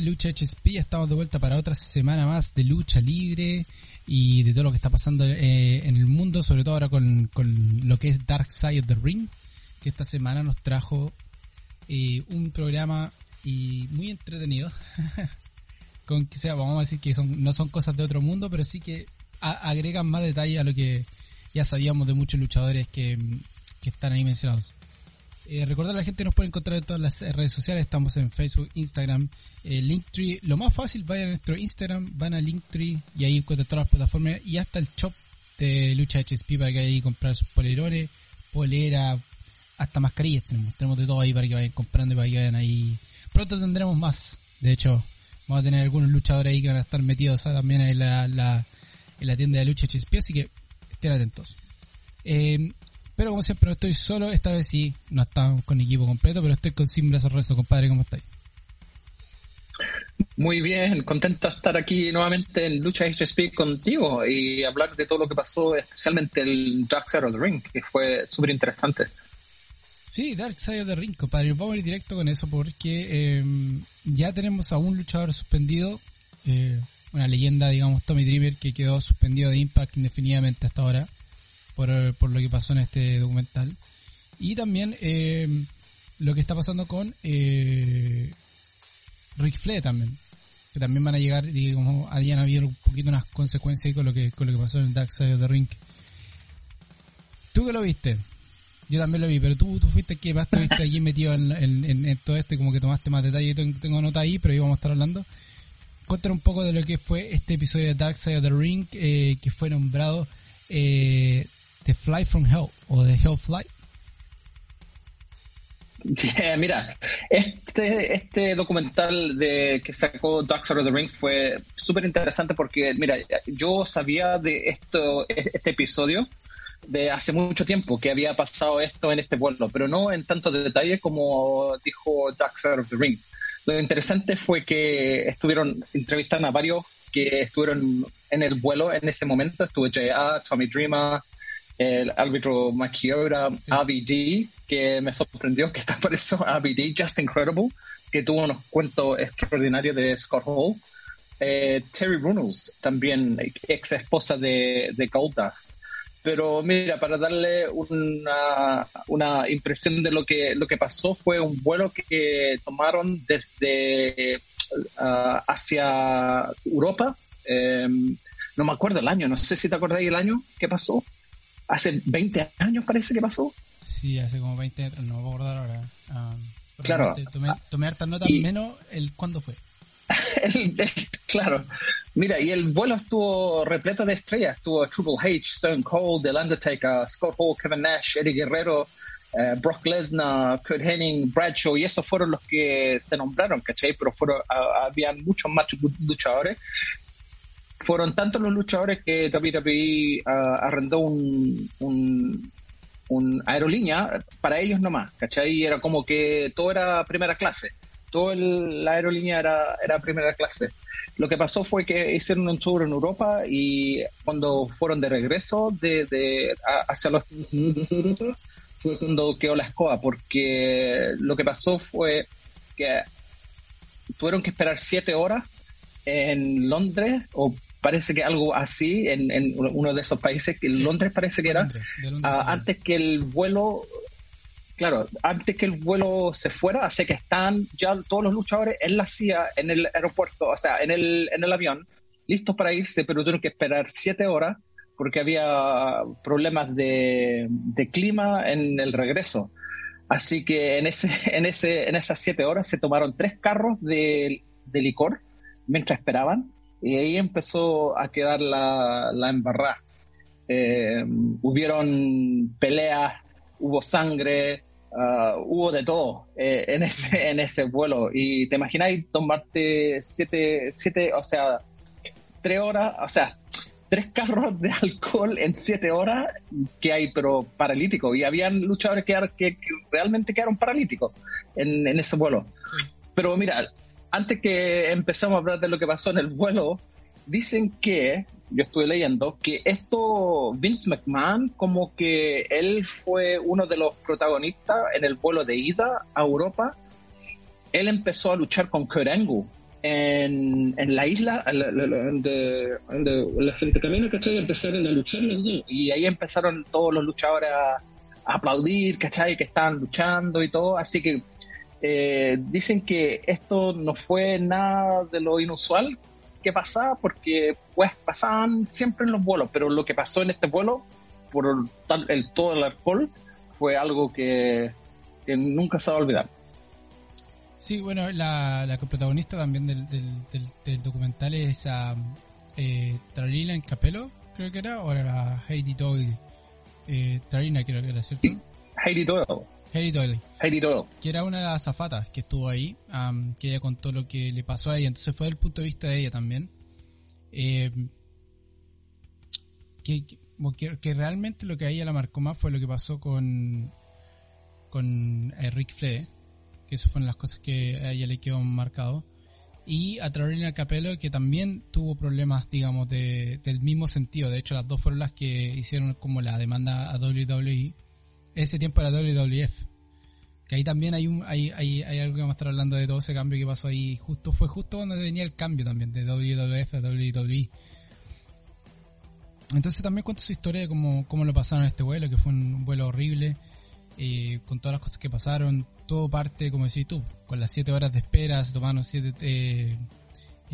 de Lucha HSP? Estamos de vuelta para otra semana más de lucha libre y de todo lo que está pasando eh, en el mundo, sobre todo ahora con, con, lo que es Dark Side of the Ring, que esta semana nos trajo eh, un programa y muy entretenido. con que sea, vamos a decir que son, no son cosas de otro mundo, pero sí que agregan más detalle a lo que ya sabíamos de muchos luchadores que, que están ahí mencionados. Eh, recordar a la gente nos puede encontrar en todas las redes sociales, estamos en Facebook, Instagram, eh, Linktree. Lo más fácil, vayan a nuestro Instagram, van a Linktree y ahí encuentran todas las plataformas y hasta el shop de Lucha HSP para que ahí comprar sus polerones, polera, hasta mascarillas tenemos. Tenemos de todo ahí para que vayan comprando y para que vayan ahí. Pronto tendremos más. De hecho, vamos a tener algunos luchadores ahí que van a estar metidos también en la, en la tienda de Lucha HSP, así que estén atentos. Eh, pero como siempre no estoy solo, esta vez sí, no estamos con equipo completo, pero estoy con Sin Brazos compadre, ¿cómo estáis? Muy bien, contento de estar aquí nuevamente en Lucha HSP contigo y hablar de todo lo que pasó, especialmente el Dark Side of the Ring, que fue súper interesante. Sí, Dark Side of the Ring, compadre. Vamos a ir directo con eso porque eh, ya tenemos a un luchador suspendido, eh, una leyenda, digamos, Tommy Dreamer, que quedó suspendido de Impact indefinidamente hasta ahora por, lo que pasó en este documental. Y también eh, lo que está pasando con eh, Rick Flair también. Que también van a llegar, digamos, hayan habido un poquito unas consecuencias con lo que, con lo que pasó en Dark Side of the Ring. ¿Tú que lo viste? Yo también lo vi, pero tú, tú fuiste que más estuviste aquí metido en, todo esto como que tomaste más detalle. Tengo, nota ahí, pero ahí vamos a estar hablando. Cuéntanos un poco de lo que fue este episodio de Dark Side of the Ring, eh, que fue nombrado eh, The Fly from Hell o The Hell Fly? mira, este, este documental de que sacó Dark Side of the Ring fue súper interesante porque, mira, yo sabía de esto, este episodio de hace mucho tiempo que había pasado esto en este vuelo, pero no en tanto detalle como dijo Dark Side of the Ring. Lo interesante fue que estuvieron entrevistando a varios que estuvieron en el vuelo en ese momento. Estuvo J.A., Tommy Dreamer, el árbitro Machiura, sí. que me sorprendió que está por eso ABD, Just Incredible, que tuvo unos cuentos extraordinarios de Scott Hall. Eh, Terry Runnels, también ex esposa de, de Goldust. Pero mira, para darle una, una, impresión de lo que, lo que pasó, fue un vuelo que tomaron desde uh, hacia Europa. Um, no me acuerdo el año, no sé si te acordáis el año que pasó hace 20 años parece que pasó. Sí, hace como 20 años, no me voy a acordar ahora. Ah, claro. Tomé, tomé hartas notas, menos el cuándo fue. claro. Mira, y el vuelo estuvo repleto de estrellas. Estuvo Triple H, Stone Cold, The Undertaker, Scott Hall, Kevin Nash, Eddie Guerrero, eh, Brock Lesnar, Kurt Henning, Bradshaw, y esos fueron los que se nombraron, ¿cachai? Pero fueron, habían muchos más luchadores fueron tantos los luchadores que WWE uh, arrendó un, un, aerolínea para ellos nomás, ¿cachai? Era como que todo era primera clase, toda la aerolínea era, era primera clase. Lo que pasó fue que hicieron un tour en Europa y cuando fueron de regreso de, de hacia los fue cuando quedó la escoba, porque lo que pasó fue que tuvieron que esperar siete horas en Londres o parece que algo así en, en uno de esos países, que Londres parece que era, ah, antes que el vuelo, claro, antes que el vuelo se fuera, hace que están ya todos los luchadores en la CIA, en el aeropuerto, o sea, en el, en el avión, listos para irse, pero tuvieron que esperar siete horas porque había problemas de, de clima en el regreso. Así que en, ese, en, ese, en esas siete horas se tomaron tres carros de, de licor mientras esperaban y ahí empezó a quedar la, la embarrada. Eh, hubieron peleas, hubo sangre, uh, hubo de todo eh, en, ese, en ese vuelo. Y te imagináis tomarte siete, siete, o sea, tres horas, o sea, tres carros de alcohol en siete horas que hay, pero paralíticos. Y habían luchadores que, que, realmente quedaron paralíticos en, en ese vuelo. Pero mira, antes que empezamos a hablar de lo que pasó en el vuelo, dicen que, yo estuve leyendo, que esto, Vince McMahon, como que él fue uno de los protagonistas en el vuelo de ida a Europa. Él empezó a luchar con Angle en, en la isla, donde, la gente camina, ¿cachai? Empezaron a luchar los dos. Y ahí empezaron todos los luchadores a, aplaudir, ¿cachai? Que estaban luchando y todo. Así que eh, dicen que esto no fue nada de lo inusual que pasaba, porque pues pasaban siempre en los vuelos, pero lo que pasó en este vuelo, por el, todo el alcohol, fue algo que, que nunca se va a olvidar. Sí, bueno, la, la protagonista también del, del, documental es a eh, Tralila en Capello, creo que era, o era la Heidi Doyle. Eh, Tralina creo que era, ¿cierto? Heidi Doyle. Heidi Doyle. Heidi Doyle. Que era una de las azafatas que estuvo ahí, que ella contó lo que le pasó a ella. Entonces fue del punto de vista de ella también. Eh, que, que, que, realmente lo que a ella la marcó más fue lo que pasó con, con eh, Rick Flair que eso fueron las cosas que a ella le quedó marcado. Y a Carolina Capello, que también tuvo problemas, digamos, de, del mismo sentido. De hecho, las dos fueron las que hicieron como la demanda a WWE. Ese tiempo era WWF. Que ahí también hay, un, hay, hay, hay algo que vamos a estar hablando de todo ese cambio que pasó ahí. Justo Fue justo cuando venía el cambio también de WWF a WWE. Entonces también cuenta su historia de cómo, cómo lo pasaron este vuelo, que fue un vuelo horrible. Eh, con todas las cosas que pasaron, todo parte, como decís tú, con las 7 horas de espera, se tomaron 7 eh,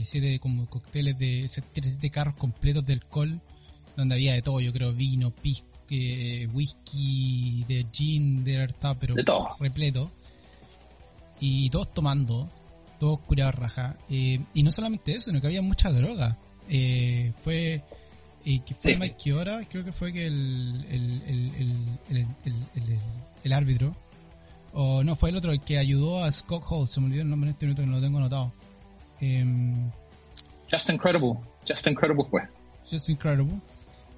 siete como cócteles de, de carros completos de alcohol, donde había de todo, yo creo, vino, pisque, whisky, de gin, de verdad, pero repleto. Y todos tomando, todos curados raja. y no solamente eso, sino que había mucha droga. fue y que fue Mike Kiora, creo que fue que el, el, el, el, árbitro, o no, fue el otro el que ayudó a Scott Hall, se me olvidó el nombre en este minuto que no lo tengo anotado. Eh, Just Incredible, Just Incredible fue. Just Incredible.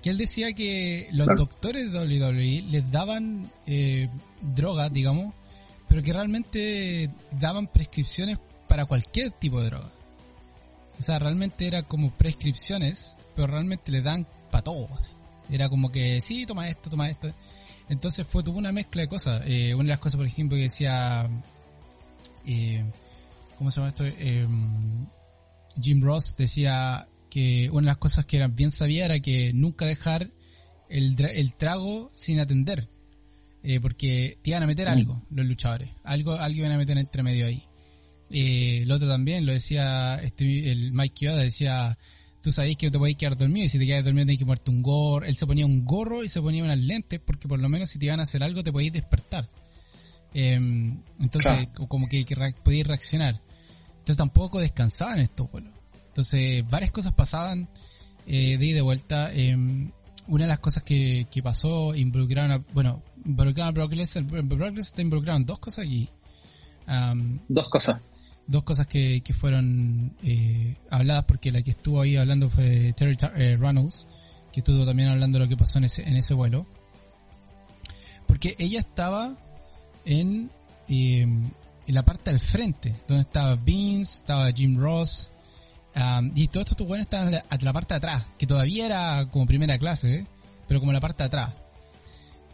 Que él decía que los doctores de WWE les daban eh, drogas, digamos, pero que realmente daban prescripciones para cualquier tipo de droga. O sea, realmente era como prescripciones pero realmente le dan para todo. Era como que, sí, toma esto, toma esto. Entonces fue, tuvo una mezcla de cosas. Eh, una de las cosas, por ejemplo, que decía, eh, ¿cómo se llama esto? Em, Jim Ross decía que una de las cosas que era bien sabía era que nunca dejar el, el trago sin atender. Eh, porque te iban a meter algo, los luchadores. Algo, algo iban a meter entre medio ahí. Eh, el otro también lo decía, este, el Mike Kyoda decía, tú sabes que te podías quedar dormido y si te quedas dormido tienes que ponerte un gorro. Él se ponía un gorro y se ponía unas lentes porque por lo menos si te iban a hacer algo te podías despertar. Em, entonces, como que, podías reaccionar. Entonces tampoco descansaban estos vuelos. Entonces, varias cosas pasaban eh, de ida de vuelta. Em, una de las cosas que, que pasó involucraron a, bueno, involucraron a Brock Lesnar. Brock Lesnar en dos cosas aquí. dos cosas dos cosas que, que fueron eh, habladas, porque la que estuvo ahí hablando fue Terry eh, Reynolds, que estuvo también hablando de lo que pasó en ese, en ese vuelo. Porque ella estaba en, em, en la parte del frente, donde estaba Vince, estaba Jim Ross, y todos estos buenos estaban a la, parte de atrás, que todavía era como primera clase, pero como la parte de atrás.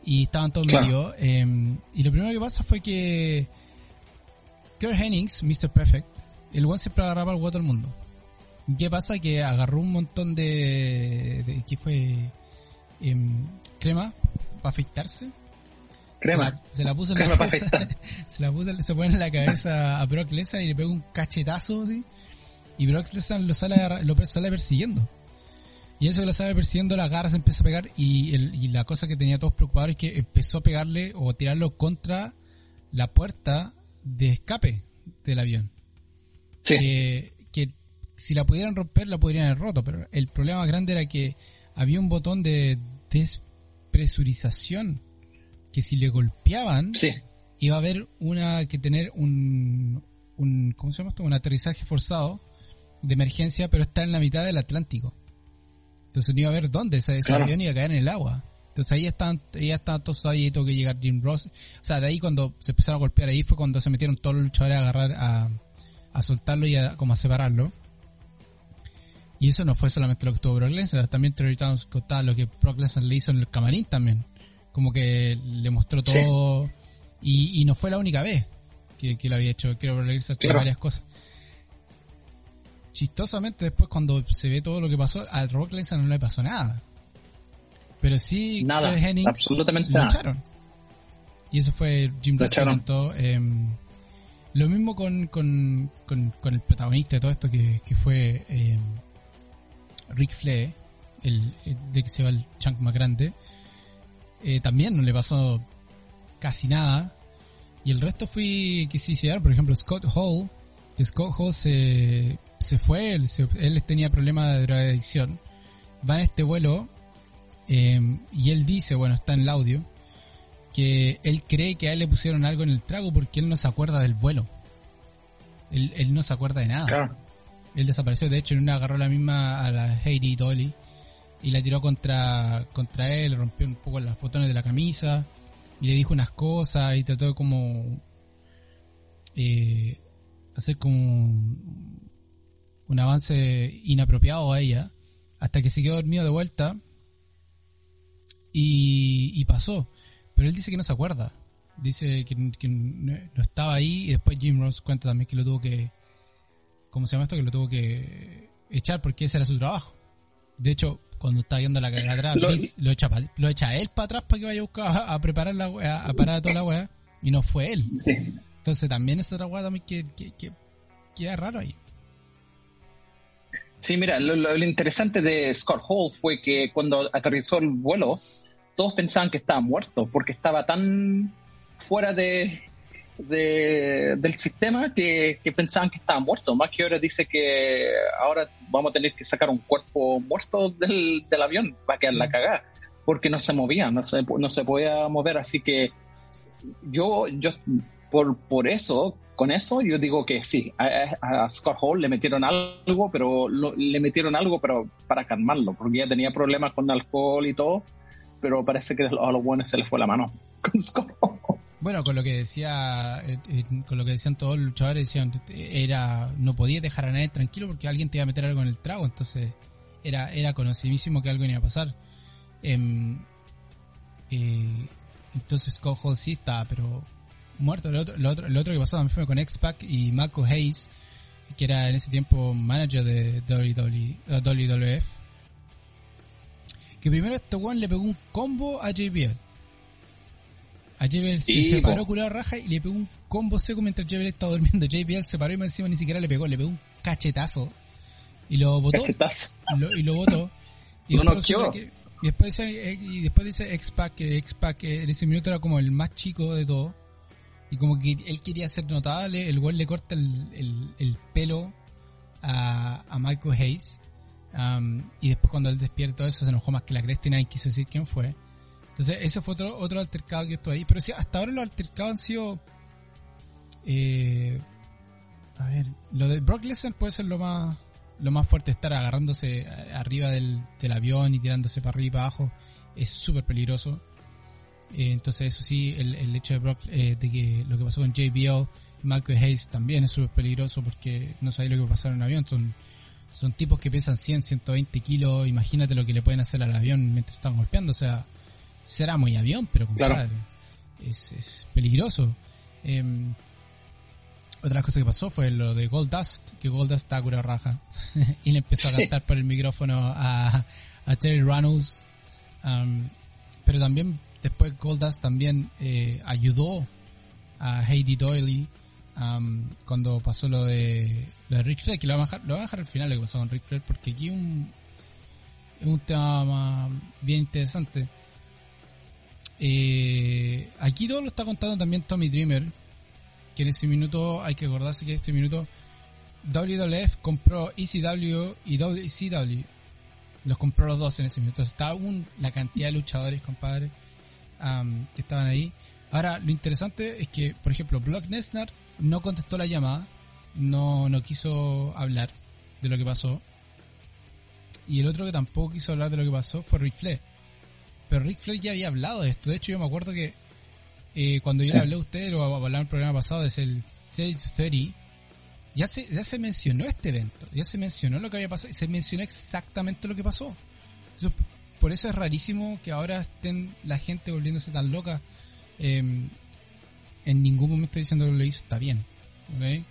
Y estaban todos medio. Em, y lo primero que pasa fue que Kurt Hennings, Mr. Perfect, el one siempre agarraba el huevo del mundo. ¿Qué pasa? Que agarró un montón de... de ¿Qué fue? Em, crema para afeitarse. Crema. Se la, puso en la cabeza. se la puso, se pone en la cabeza a Brock Lesnar y le pega un cachetazo así. Y Brock Lesnar lo sale, lo sale persiguiendo. Y eso que lo sale persiguiendo, la garra se empieza a pegar y, el, y la cosa que tenía todos preocupados es que empezó a pegarle o tirarlo contra la puerta de escape del avión. Que, si la pudieran romper, la podrían haber roto, pero el problema grande era que había un botón de despresurización que si le golpeaban, iba a haber una que tener un, un ¿cómo se llama esto? Un aterrizaje forzado de emergencia, pero está en la mitad del Atlántico. Entonces no iba a ver dónde ese, avión iba a caer en el agua. Entonces ahí están, ya estaban todos ahí y tuvo que llegar Jim Ross. O sea, de ahí cuando se empezaron a golpear ahí fue cuando se metieron todos los luchadores a agarrar, a, a soltarlo y a, como a separarlo. Y eso no fue solamente lo que tuvo Brock Lesnar, también Terry Towns contaba lo que Brock Lesnar le hizo en el camarín también. Como que le mostró todo. Y, y no fue la única vez que, que lo había hecho. Quiero Brock Lesnar varias cosas. Chistosamente después cuando se ve todo lo que pasó, a Rock Lesnar no le pasó nada. Pero sí, nada, absolutamente lo echaron. Y eso fue Jim Ross comentó. Em, lo mismo con, con, con, el protagonista de todo esto que, que fue eh, Rick Flair, el, de que se va el chunk más grande. Eh, también no le pasó casi nada. Y el resto fue que sí por ejemplo, Scott Hall. Hall se, se fue, él, él tenía problemas de drogadicción. Va en este vuelo eh, y él dice, bueno, está en el audio, que él cree que a él le pusieron algo en el trago porque él no se acuerda del vuelo. Él, él no se acuerda de nada. Él desapareció, de hecho, en una agarró la misma a la Heidi Dolly y la tiró contra, contra él, rompió un poco los botones de la camisa y le dijo unas cosas y trató de como eh, hacer como un avance inapropiado a ella hasta que se quedó dormido de vuelta y, y pasó. Pero él dice que no se acuerda. Dice que, no estaba ahí y después Jim Ross cuenta también que lo tuvo que... ¿Cómo se llama esto? Que lo tuvo que echar porque ese era su trabajo. De hecho, cuando está yendo la carrera atrás, lo, lo, echa lo echa él para atrás para que vaya a buscar a, preparar la wea, a parar toda la wea, y no fue él. Entonces también es otra también que, que, que, que raro ahí. Sí, mira, lo, lo, interesante de Scott Hall fue que cuando aterrizó el vuelo, todos pensaban que estaba muerto porque estaba tan fuera de, del sistema que, pensaban que estaba muerto. Más que ahora dice que ahora vamos a tener que sacar un cuerpo muerto del, avión para quedar la cagada porque no se movía, no se, no se podía mover. Así que yo, yo por, por eso, con eso, yo digo que sí, a, Scott Hall le metieron algo, pero le metieron algo pero para calmarlo, porque ya tenía problemas con alcohol y todo pero parece que a los buenos se les fue la mano Bueno, con lo que decía, eh, eh, con lo que decían todos los luchadores, decían, era, no podía dejar a nadie tranquilo porque alguien te iba a meter algo en el trago, entonces era, era conocidísimo que algo iba a pasar. Em, eh, entonces Cojo sí está, pero muerto. Lo otro, lo otro, lo otro que pasó también fue con X-Pac y Marco Hayes, que era en ese tiempo manager de WWF que primero este weón le pegó un combo a JBL. A JBL se separó curado raja y le pegó un combo seco mientras JBL estaba durmiendo. JBL se paró y encima ni siquiera le pegó, le pegó un cachetazo. Y lo botó. y lo botó. Y después, dice, eh, y después dice X-Pac que X-Pac en ese minuto era como el más chico de todo. Y como que él quería ser notable, el weón le corta el, el, pelo a, a Michael Hayes y después cuando él despierta eso se enojó más que la cresta y nadie quiso decir quién fue. Entonces ese fue otro, otro altercado que estuvo ahí. Pero sí, hasta ahora los altercados han sido... Eh, a ver, lo de Brock Lesnar puede ser lo más lo más fuerte, estar agarrándose arriba del, del avión y tirándose para arriba y para abajo. Es súper peligroso. Eh, entonces eso sí, el, el hecho de Brock, eh, de que lo que pasó con JBL, Michael Hayes también es súper peligroso porque no sabéis lo que va a pasar en un avión. Son son tipos que pesan 100, 120 kilos. Imagínate lo que le pueden hacer al avión mientras están golpeando. O sea, será muy avión, pero compadre, es, es peligroso. Eh, otra cosa que pasó fue lo de Goldust, que Goldust está cura raja. y le empezó a cantar por el micrófono a, a Terry Reynolds. pero también, después Goldust también eh, ayudó a Heidi Doyle cuando pasó lo de, lo de Rick Flair, que lo voy, a dejar, dejar al final lo que pasó con Rick Flair, porque aquí un, es un tema bien interesante. Eh, aquí todo lo está contando también Tommy Dreamer, que en ese minuto hay que acordarse que en este minuto WWF compró ECW y WCW. Los compró los dos en ese minuto. Está aún la cantidad de luchadores, compadre, que estaban ahí. Ahora, lo interesante es que, por ejemplo, Brock Lesnar no contestó la llamada, no, no quiso hablar de lo que pasó. Y el otro que tampoco quiso hablar de lo que pasó fue Rick Flair. Pero Rick Flair ya había hablado de esto. De hecho, yo me acuerdo que eh, cuando yo le hablé a usted, o hablaba en el programa pasado, desde el 30 ya se, ya se mencionó este evento. Ya se mencionó lo que había pasado y se mencionó exactamente lo que pasó. Por eso es rarísimo que ahora estén la gente volviéndose tan loca. Eh, en ningún momento diciendo que lo hizo está bien. ¿okay?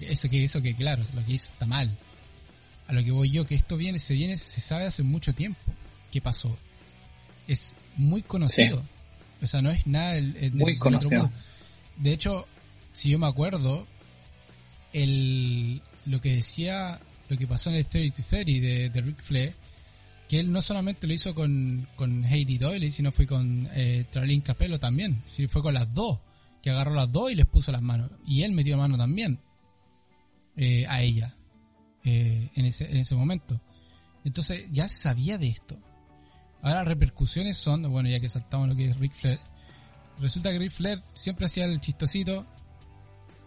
Eso que eso que claro, lo que hizo está mal. a lo que voy yo, que esto viene, se viene, se sabe hace mucho tiempo qué pasó. Es muy conocido. O sea, no es nada el, muy conocido. De hecho, si yo me acuerdo, el, lo que decía, lo que pasó en el 30 to 30 de, de Rick Flair, que él no solamente lo hizo con, con Heidi Doyle, sino fue con eh, Capello también. Sí, fue con las dos, que agarró las dos y les puso las manos. Y él metió mano también eh, a ella eh, en, ese, en ese momento. Entonces ya se sabía de esto. Ahora las repercusiones son, bueno, ya que saltamos lo que es Rick Flair. Resulta que Rick Flair siempre hacía el chistosito,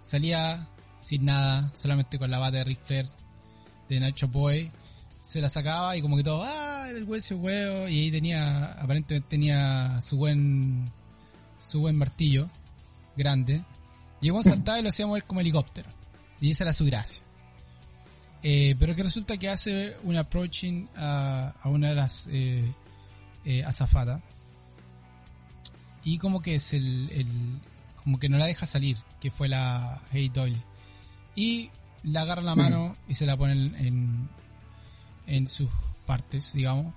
salía sin nada, solamente con la bata de Rick Flair de Nacho Boy se la sacaba y como que todo, ah, el hueso huevo, y ahí tenía, aparentemente tenía su buen, su buen martillo, grande, y a saltaba y lo hacía mover como helicóptero, y esa era su gracia. Eh, pero que resulta que hace un approaching a, a una de las eh, eh, azafatas, y como que es el, el, como que no la deja salir, que fue la Hey Doyle, y la agarra la mano y se la pone en en sus partes, digamos.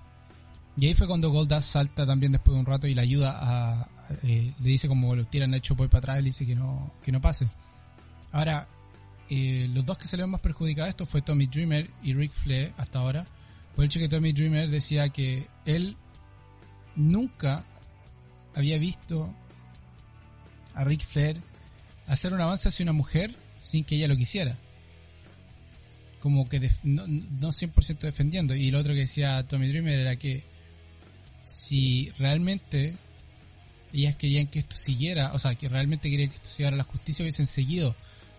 Y ahí fue cuando Goldust salta también después de un rato y le ayuda a, eh, le dice como lo tiran hecho por para atrás, le dice que no, que no pase. Ahora, eh, los dos que se le ven más perjudicados esto fue Tommy Dreamer y Rick Flair hasta ahora. Por el hecho que Tommy Dreamer decía que él nunca había visto a Rick Flair hacer un avance hacia una mujer sin que ella lo quisiera como que no, no 100% defendiendo. Y lo otro que decía Tommy Dreamer era que si realmente ellas querían que esto siguiera, o sea, que realmente querían que esto siguiera la justicia, hubiesen seguido,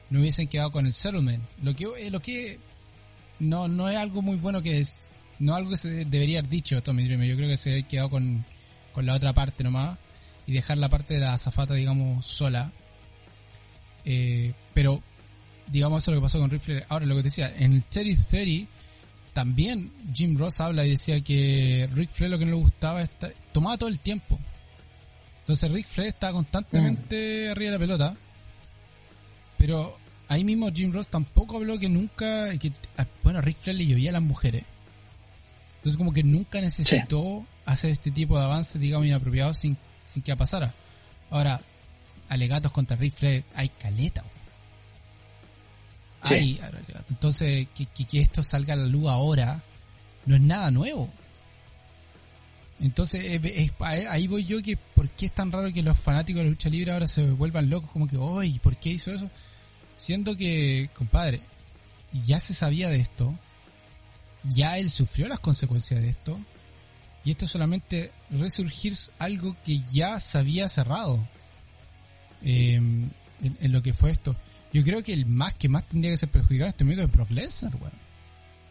no hubiesen quedado con el settlement. Lo que, eh, lo que no, no es algo muy bueno que es, no algo que se debería haber dicho Tommy Dreamer. Yo creo que se había quedado con, con la otra parte nomás y dejar la parte de la azafata, digamos, sola. Eh, pero digamos eso es lo que pasó con Ric Flair. Ahora, lo que te decía, en el Terry 30 también Jim Ross habla y decía que Ric Flair lo que no le gustaba es tomaba todo el tiempo. Entonces Ric Flair estaba constantemente mm. arriba de la pelota. Pero ahí mismo Jim Ross tampoco habló que nunca, que, ah, bueno, Ric Flair le llovía a las mujeres. Entonces como que nunca necesitó hacer este tipo de avances, digamos, inapropiados sin, sin que pasara. Ahora, alegatos contra Ric Flair hay caleta, entonces, que, esto salga a la luz ahora no es nada nuevo. Entonces, ahí voy yo que por qué es tan raro que los fanáticos de la lucha libre ahora se vuelvan locos, como que, uy, ¿por qué hizo eso? Siendo que, compadre, ya se sabía de esto, ya él sufrió las consecuencias de esto, y esto es solamente resurgir algo que ya se había cerrado eh, en, lo que fue esto. Yo creo que el más que más tendría que ser perjudicado en este minuto es Brock Lesnar, weón.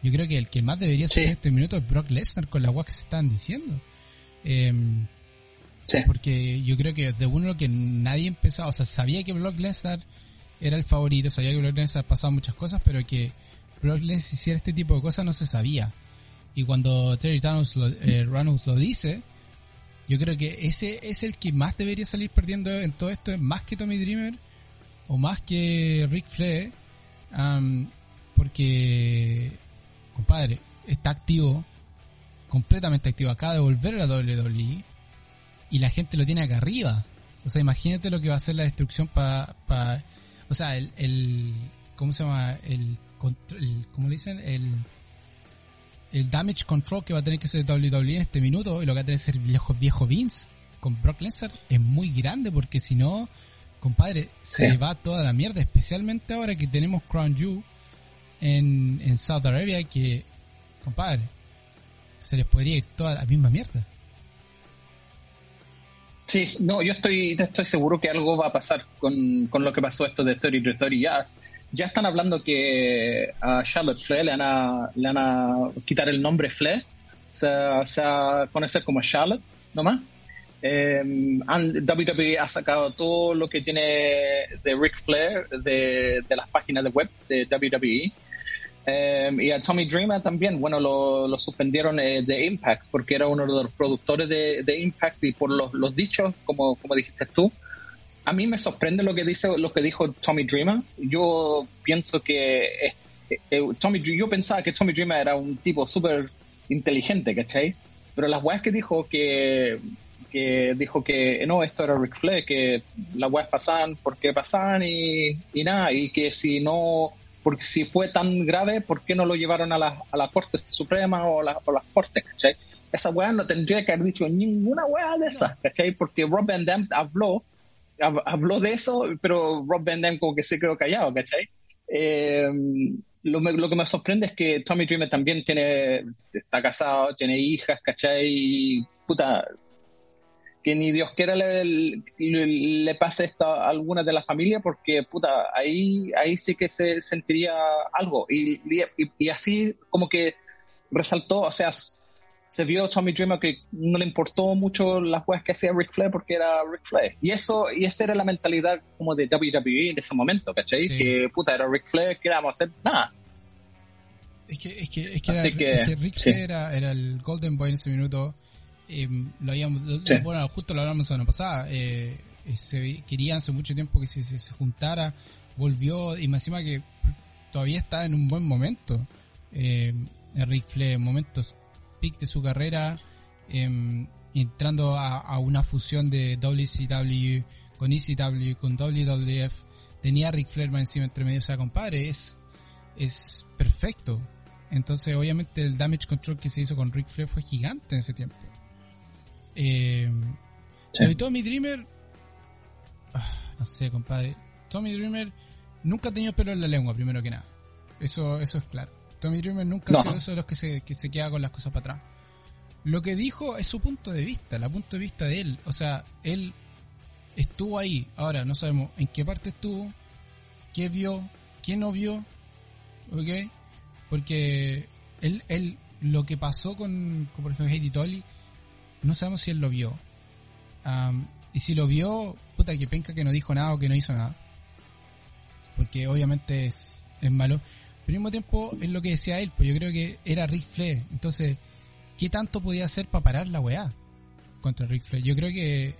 Yo creo que el que más debería ser en este minuto es Brock Lesnar con la weá que se estaban diciendo. Em, sí. Porque yo creo que de uno lo que nadie empezaba, o sea, sabía que Brock Lesnar era el favorito, sabía que Brock Lesnar pasado muchas cosas, pero que Brock Lesnar hiciera este tipo de cosas no se sabía. Y cuando Terry Thanos lo, eh, lo dice, yo creo que ese es el que más debería salir perdiendo en todo esto, más que Tommy Dreamer o más que Rick Flair, porque, compadre, está activo, completamente activo, acaba de volver a la WWE y la gente lo tiene acá arriba. O sea, imagínate lo que va a ser la destrucción para, pa, o sea, el, el, ¿cómo se llama? El, el ¿cómo le dicen? El, el damage control que va a tener que hacer WWE en este minuto y lo que va a tener que ser viejo, viejo Vince con Brock Lesnar es muy grande porque si no, compadre, se va toda la mierda, especialmente ahora que tenemos Crown Jew en, en Saudi Arabia, que, compadre, se les podría ir toda la misma mierda. Sí, no, yo estoy, estoy seguro que algo va a pasar con, con lo que pasó esto de Story to Story. Ya, ya están hablando que a Charlotte Flair le van a, le van a quitar el nombre Flair, se, se va a conocer como Charlotte nomás. Eh, WWE ha sacado todo lo que tiene de Ric Flair de, las páginas de web de WWE. Em, y a Tommy Dreamer también, bueno, lo, suspendieron eh, de Impact porque era uno de los productores de, Impact y por los, dichos, como, como dijiste tú, a mí me sorprende lo que dice lo que dijo Tommy Dreamer. Yo pienso que eh, Tommy, yo pensaba que Tommy Dreamer era un tipo súper inteligente, ¿cachai? Pero las weas que dijo que, que dijo que no, esto era Rick Flair, que las weas pasaban porque pasaban y, y nada, y que si no, porque si fue tan grave, ¿por qué no lo llevaron a la, a la Corte Suprema o, la, o las Cortes, ¿cachai? Esa wea no tendría que haber dicho ninguna wea de esas, ¿cachai? Porque Rob Van Dam habló, habló de eso, pero Rob Van Dam como que se quedó callado, ¿cachai? Eh, lo, lo, que me sorprende es que Tommy Dreamer también tiene, está casado, tiene hijas, ¿cachai? Y puta, que ni Dios quiera le, le, pase esto a alguna de la familia porque puta, ahí, ahí sí que se sentiría algo. Y, y, y así como que resaltó, o sea, se vio Tommy Dreamer que no le importó mucho las cosas que hacía Ric Flair porque era Ric Flair. Y eso, y esa era la mentalidad como de WWE en ese momento, ¿cachai? Que puta, era Ric Flair, que íbamos a hacer nada. Es que, es que, es que, era, es que Ric Flair era, era, el Golden Boy en ese minuto. Eh, lo habíamos, bueno, justo lo hablamos la semana pasada. Eh, se querían hace mucho tiempo que se, se, juntara, volvió, y me encima que todavía está en un buen momento. Eh, Ric Flair, momentos de su carrera, em, entrando a, una fusión de WCW con ECW, con WWF, tenía a Ric Flair encima entre medio, o sea, compadre, es, es perfecto. Entonces, obviamente, el damage control que se hizo con Ric Flair fue gigante en ese tiempo. Eh, Tommy Dreamer, ah, no sé, compadre. Tommy Dreamer nunca ha tenido pelo en la lengua, primero que nada. Eso, eso es claro. Tommy Dreamer nunca ha sido eso de los que se, que se queda con las cosas para atrás. Lo que dijo es su punto de vista, la punto de vista de él. O sea, él estuvo ahí. Ahora no sabemos en qué parte estuvo, qué vio, qué no vio. ¿Ok? Porque él, él lo que pasó con, por ejemplo, Heidi Tolly, no sabemos si él lo vio. y si lo vio, puta que penca que no dijo nada o que no hizo nada. Porque obviamente es, es malo. Pero al mismo tiempo, es lo que decía él, pues yo creo que era Rick Flair. Entonces, ¿qué tanto podía hacer para parar la weá contra Rick Flair? Yo creo que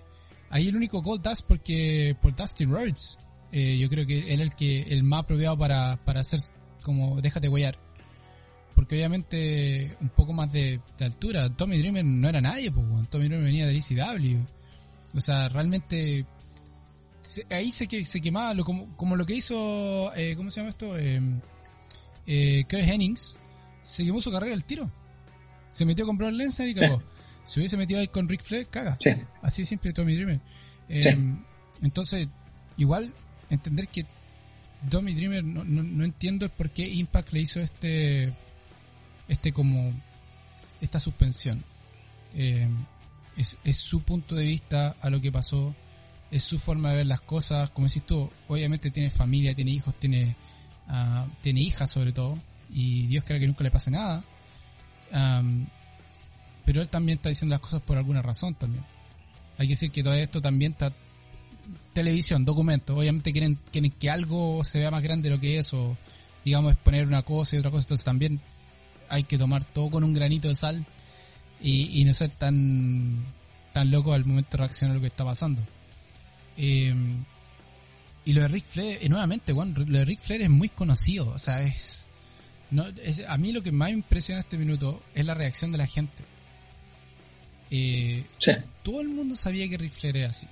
ahí el único Gold Dust porque por Dustin Rhodes. Eh, yo creo que él es el que el más apropiado para, para hacer como déjate huear. Porque obviamente un poco más de, altura. Tommy Dreamer no era nadie, pues, Tommy Dreamer venía de ECW. O sea, realmente ahí se, se quemaba lo, como, como lo que hizo, eh, ¿cómo se llama esto? Eh, eh, Hennings se quemó su carrera al tiro. Se metió con Brock Lesnar y cagó. Si hubiese metido ahí con Rick Flair, caga. Así de simple Tommy Dreamer. Eh, entonces, igual entender que Tommy Dreamer no, no, entiendo por qué Impact le hizo este este como esta suspensión. Eh, es, es, su punto de vista a lo que pasó, es su forma de ver las cosas. Como decís tú, obviamente tiene familia, tiene hijos, tiene Ah, tiene hijas sobre todo, y Dios quiera que nunca le pase nada. pero él también está diciendo las cosas por alguna razón también. Hay que decir que todo esto también está televisión, documento. Obviamente quieren, quieren que algo se vea más grande de lo que es, o digamos exponer una cosa y otra cosa. Entonces también hay que tomar todo con un granito de sal y, no ser tan, tan loco al momento de reaccionar a lo que está pasando. Eh, y lo de Rick Flair, eh, nuevamente, bueno, lo de Rick Flair es muy conocido, o sea, es, no, es, a mí lo que más me impresiona este minuto es la reacción de la gente. Eh, Todo el mundo sabía que Rick Flair era así.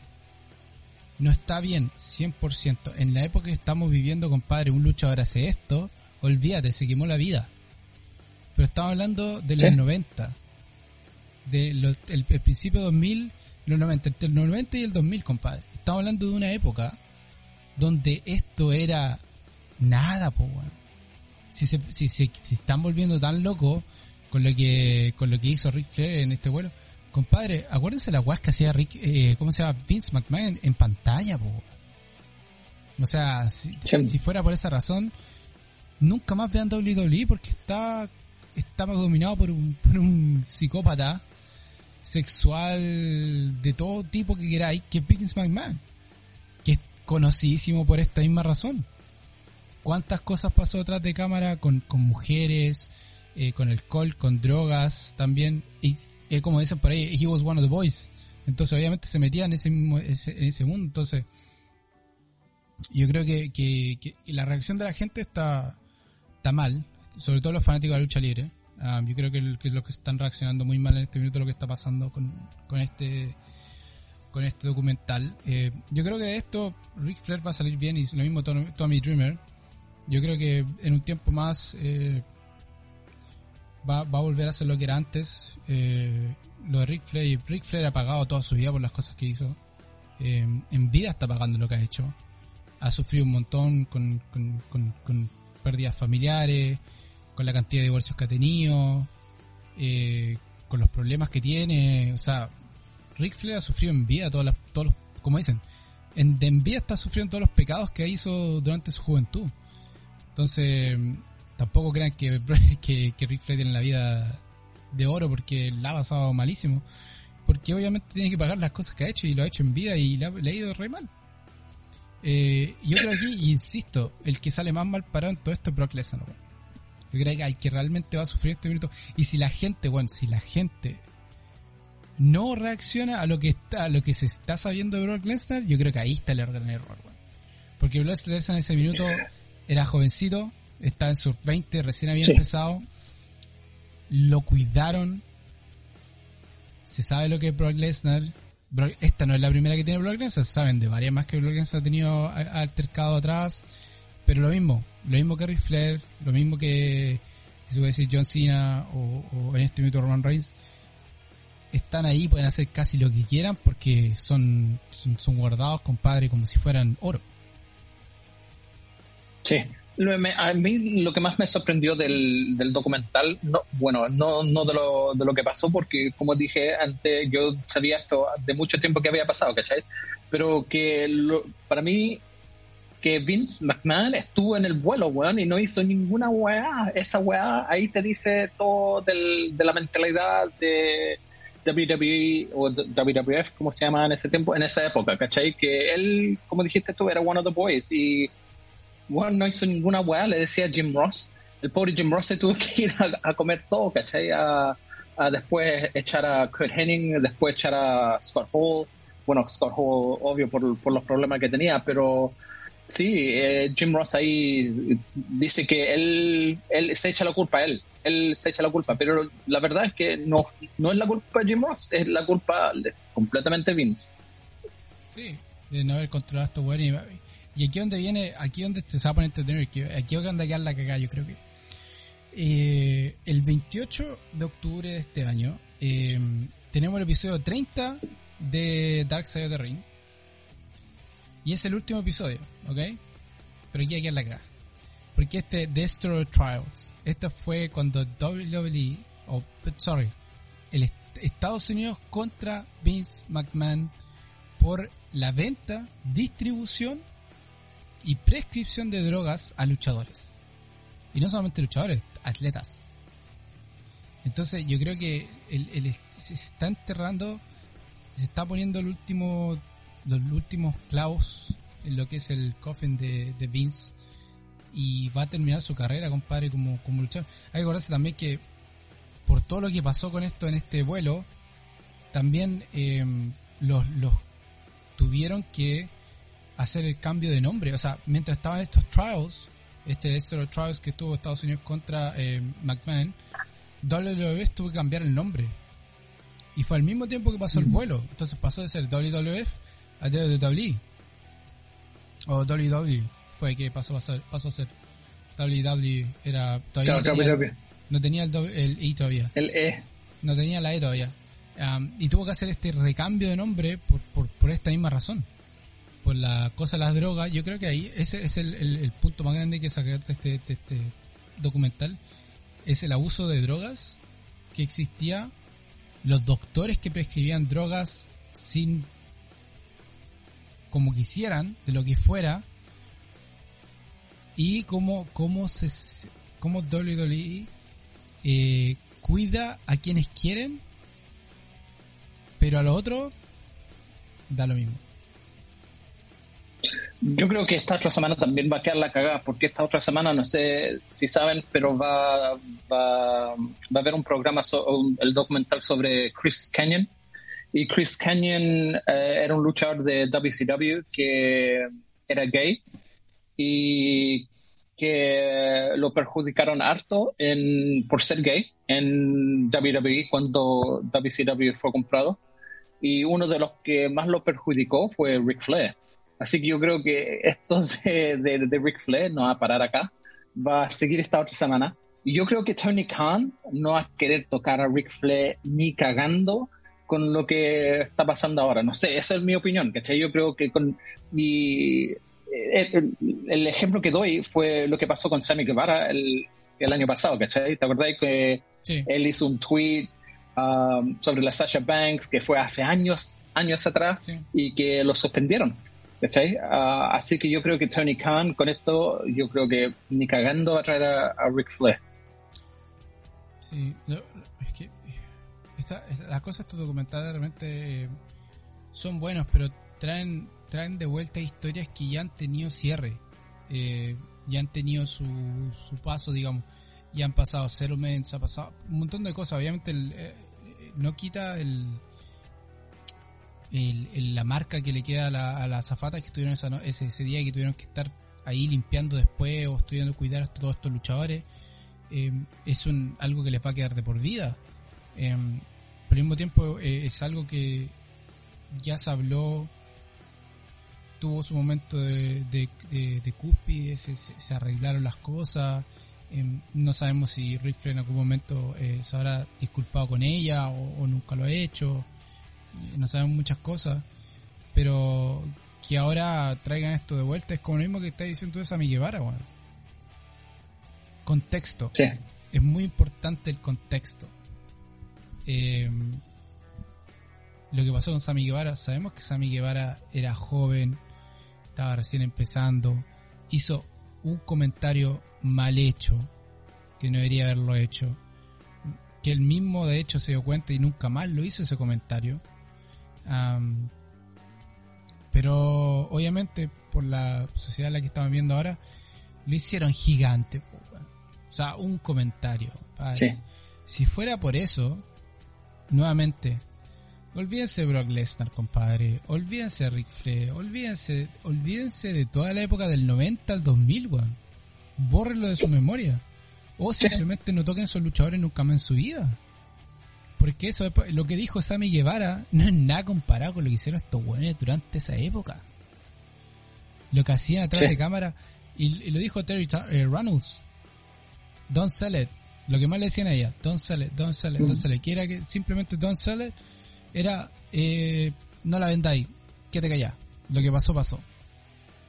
No está bien, 100%. En la época que estamos viviendo, compadre, un luchador hace esto, olvídate, se quemó la vida. Pero estamos hablando de los 90. De el, principio de 2000, los 90, entre el 90 y el 2000, compadre. Estamos hablando de una época donde esto era nada, po, Si se, si se están volviendo tan locos con lo que, con lo que hizo Rick Flair en este vuelo, compadre, acuérdense la guas que hacía Rick, eh, ¿cómo se llama? Vince McMahon en pantalla, po. O sea, si, fuera por esa razón, nunca más vean WWE porque está, está dominado por un, psicópata sexual de todo tipo que queráis, que es Vince McMahon conocidísimo por esta misma razón. ¿Cuántas cosas pasó detrás de cámara con, con mujeres, eh, con alcohol, con drogas también? Y eh, como dicen por ahí, he was one of the boys. Entonces obviamente se metía en ese, mismo, ese, ese mundo. Entonces yo creo que, que, la reacción de la gente está, está mal, sobre todo los fanáticos de la lucha libre. Ah, yo creo que, los que están reaccionando muy mal en este minuto lo que está pasando con, con este con este documental. Eh, yo creo que de esto Rick Flair va a salir bien y lo mismo Tommy Dreamer. Yo creo que en un tiempo más eh, va, va, a volver a ser lo que era antes. Eh, lo de Rick Flair, Rick Flair ha pagado toda su vida por las cosas que hizo. en vida está pagando lo que ha hecho. Ha sufrido un montón con, con, con, con pérdidas familiares, con la cantidad de divorcios que ha tenido, con los problemas que tiene. O sea, Rick Flair ha sufrido en vida todas las, todos los, como dicen, en, en vida está sufriendo todos los pecados que hizo durante su juventud. Entonces, tampoco crean que, que, Rick Flair tiene la vida de oro porque la ha pasado malísimo. Porque obviamente tiene que pagar las cosas que ha hecho y lo ha hecho en vida y le ha, ido re mal. Eh, yo creo aquí, insisto, el que sale más mal parado en todo esto es Brock Lesnar. Yo creo que hay que realmente va a sufrir este minuto. Y si la gente, bueno, si la gente no reacciona a lo que está, a lo que se está sabiendo de Brock Lesnar, yo creo que ahí está el gran error, Porque Brock Lesnar en ese minuto era jovencito, estaba en sus 20, recién había empezado, lo cuidaron, se sabe lo que es Brock Lesnar, esta no es la primera que tiene Brock Lesnar, saben de varias más que Brock Lesnar ha tenido altercado atrás, pero lo mismo, lo mismo que Ric lo mismo que, se puede decir John Cena o, en este minuto Roman Reigns, están ahí, pueden hacer casi lo que quieran porque son, son, guardados, compadre, como si fueran oro. Sí, a mí lo que más me sorprendió del, documental, no, bueno, no, no de, lo, de lo que pasó, porque como dije antes, yo sabía esto de mucho tiempo que había pasado, ¿cachai? Pero que para mí, que Vince McMahon estuvo en el vuelo, weón, y no hizo ninguna weá. Esa weá ahí te dice todo de la mentalidad de WWE o WWF, como se llama en ese tiempo, en esa época, ¿cachai? Que él, como dijiste tú, era one of the boys y bueno, no hizo ninguna weá, le decía Jim Ross. El pobre Jim Ross se tuvo que ir a, comer todo, ¿cachai? A, después echar a Kurt Henning, después echar a Scott Hall. Bueno, Scott Hall, obvio, por, por los problemas que tenía, pero sí, eh, Jim Ross ahí dice que él, él se echa la culpa a él él se echa la culpa, pero la verdad es que no, no es la culpa de Jim Ross, es la culpa de completamente Vince. Sí, de no haber controlado esto bueno y, y aquí donde viene, aquí donde se va a poner tener, aquí donde quedar la cagada, yo creo que. Eh, el 28 de octubre de este año eh, tenemos el episodio 30 de Dark Side of the Ring. Y es el último episodio, ¿ok? Pero aquí hay que la cagada. Porque este Destroy Trials, esta fue cuando WWE, o sorry, el Estados Unidos contra Vince McMahon por la venta, distribución y prescripción de drogas a luchadores. Y no solamente luchadores, atletas. Entonces yo creo que el, se está enterrando, se está poniendo el último, los últimos clavos en lo que es el coffin de, de Vince y va a terminar su carrera, compadre, como, como luchador. Hay que acordarse también que por todo lo que pasó con esto en este vuelo, también em, los, los tuvieron que hacer el cambio de nombre. O sea, mientras estaban estos trials, este los trials que tuvo Estados Unidos contra eh, McMahon, WWF tuvo que cambiar el nombre. Y fue al mismo tiempo que pasó el mm. vuelo. Entonces pasó de ser WWF a WWE. O WWE fue que pasó a ser, pasó a ser WWE, era todavía no, tenía, el, el, I todavía. El E. No tenía la E todavía. y tuvo que hacer este recambio de nombre por, por, por, esta misma razón. Por la cosa de las drogas. Yo creo que ahí ese es el, el, punto más grande que sacar de este, este documental. Es el abuso de drogas que existía. Los doctores que prescribían drogas sin como quisieran, de lo que fuera, y cómo, cómo, se, cómo WWE eh, cuida a quienes quieren, pero a lo otro da lo mismo. Yo creo que esta otra semana también va a quedar la cagada, porque esta otra semana, no sé si saben, pero va, va, va a haber un programa, el documental sobre Chris Canyon. Y Chris Canyon eh, era un luchador de WCW que era gay y que lo perjudicaron harto por ser gay en WWE cuando WCW fue comprado. Y uno de los que más lo perjudicó fue Ric Flair. Así que yo creo que esto de, de, de Ric Flair no va a parar acá. Va a seguir esta otra semana. Y yo creo que Tony Khan no va a querer tocar a Ric Flair ni cagando con lo que está pasando ahora. No sé, esa es mi opinión, ¿cachai? Yo creo que con mi... Eh, el, ejemplo que doy fue lo que pasó con Sammy Guevara el, el año pasado, ¿cachai? ¿Te acordáis que él hizo un tweet um, sobre la Sasha Banks que fue hace años, años atrás y que lo suspendieron? ¿cachai? Uh, así que yo creo que Tony Khan con esto, yo creo que ni cagando va a traer a, a Ric Flair. Sí, es que las cosas estos documentales realmente son buenos, pero traen traen de vuelta historias que ya han tenido cierre, eh, ya han tenido su, su paso, digamos, ya han pasado settlements, ha pasado un montón de cosas. Obviamente eh, no quita el, el, la marca que le queda a la, a la azafata que estuvieron ese, ese día y que tuvieron que estar ahí limpiando después o estudiando cuidar a todos estos luchadores. Eh, es un, algo que les va a quedar de por vida. Eh, pero al mismo tiempo eh, es algo que ya se habló, tuvo su momento de, de, de, cúspide, se, arreglaron las cosas. no sabemos si Rick Flair en algún momento se habrá disculpado con ella o, nunca lo ha hecho. no sabemos muchas cosas. Pero que ahora traigan esto de vuelta es como lo mismo que está diciendo esa mi Guevara, bueno Contexto. Sí. Es muy importante el contexto. Eh, lo que pasó con Sammy Guevara, sabemos que Sammy Guevara era joven, estaba recién empezando, hizo un comentario mal hecho, que no debería haberlo hecho, que él mismo de hecho se dio cuenta y nunca más lo hizo ese comentario. pero obviamente por la sociedad en la que estamos viendo ahora, lo hicieron gigante. O sea, un comentario. Si fuera por eso, nuevamente, olvídense de Brock Lesnar, compadre. Olvídense de Rick Flair. Olvídense, olvídense de toda la época del 90 al 2000, weón. Bórrenlo de su memoria. O simplemente no toquen a esos luchadores nunca más en su vida. Porque eso, lo que dijo Sammy Guevara no es nada comparado con lo que hicieron estos weones durante esa época. Lo que hacían atrás de cámara, y, lo dijo Terry eh, Reynolds, don't sell it. Lo que más le decían a ella, don't sell it, don't sell it, don't mm. sell it. Que era que simplemente don't sell it era, eh, no la vendáis, que te callás. Lo que pasó, pasó.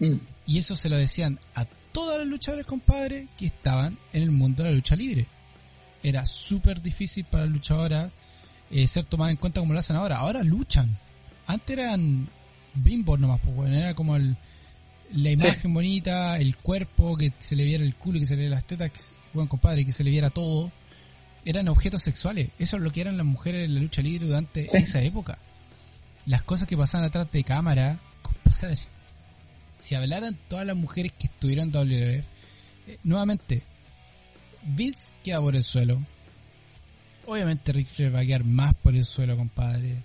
Mm. Y eso se lo decían a todos los luchadores, compadre, que estaban en el mundo de la lucha libre. Era súper difícil para las luchadoras eh, ser tomadas en cuenta como lo hacen ahora. Ahora luchan. Antes eran bimbos nomás, pues, bueno, era como el, la imagen bonita, el cuerpo, que se le viera el culo, que se le viera las tetas, buen compadre, que se le viera todo, eran objetos sexuales. Eso es lo que eran las mujeres en la lucha libre durante esa época. Las cosas que pasaban atrás de cámara, compadre. Si hablaran todas las mujeres que estuvieron en WWE, eh, nuevamente, Vince queda por el suelo. Obviamente Rick Flair va a quedar más por el suelo, compadre.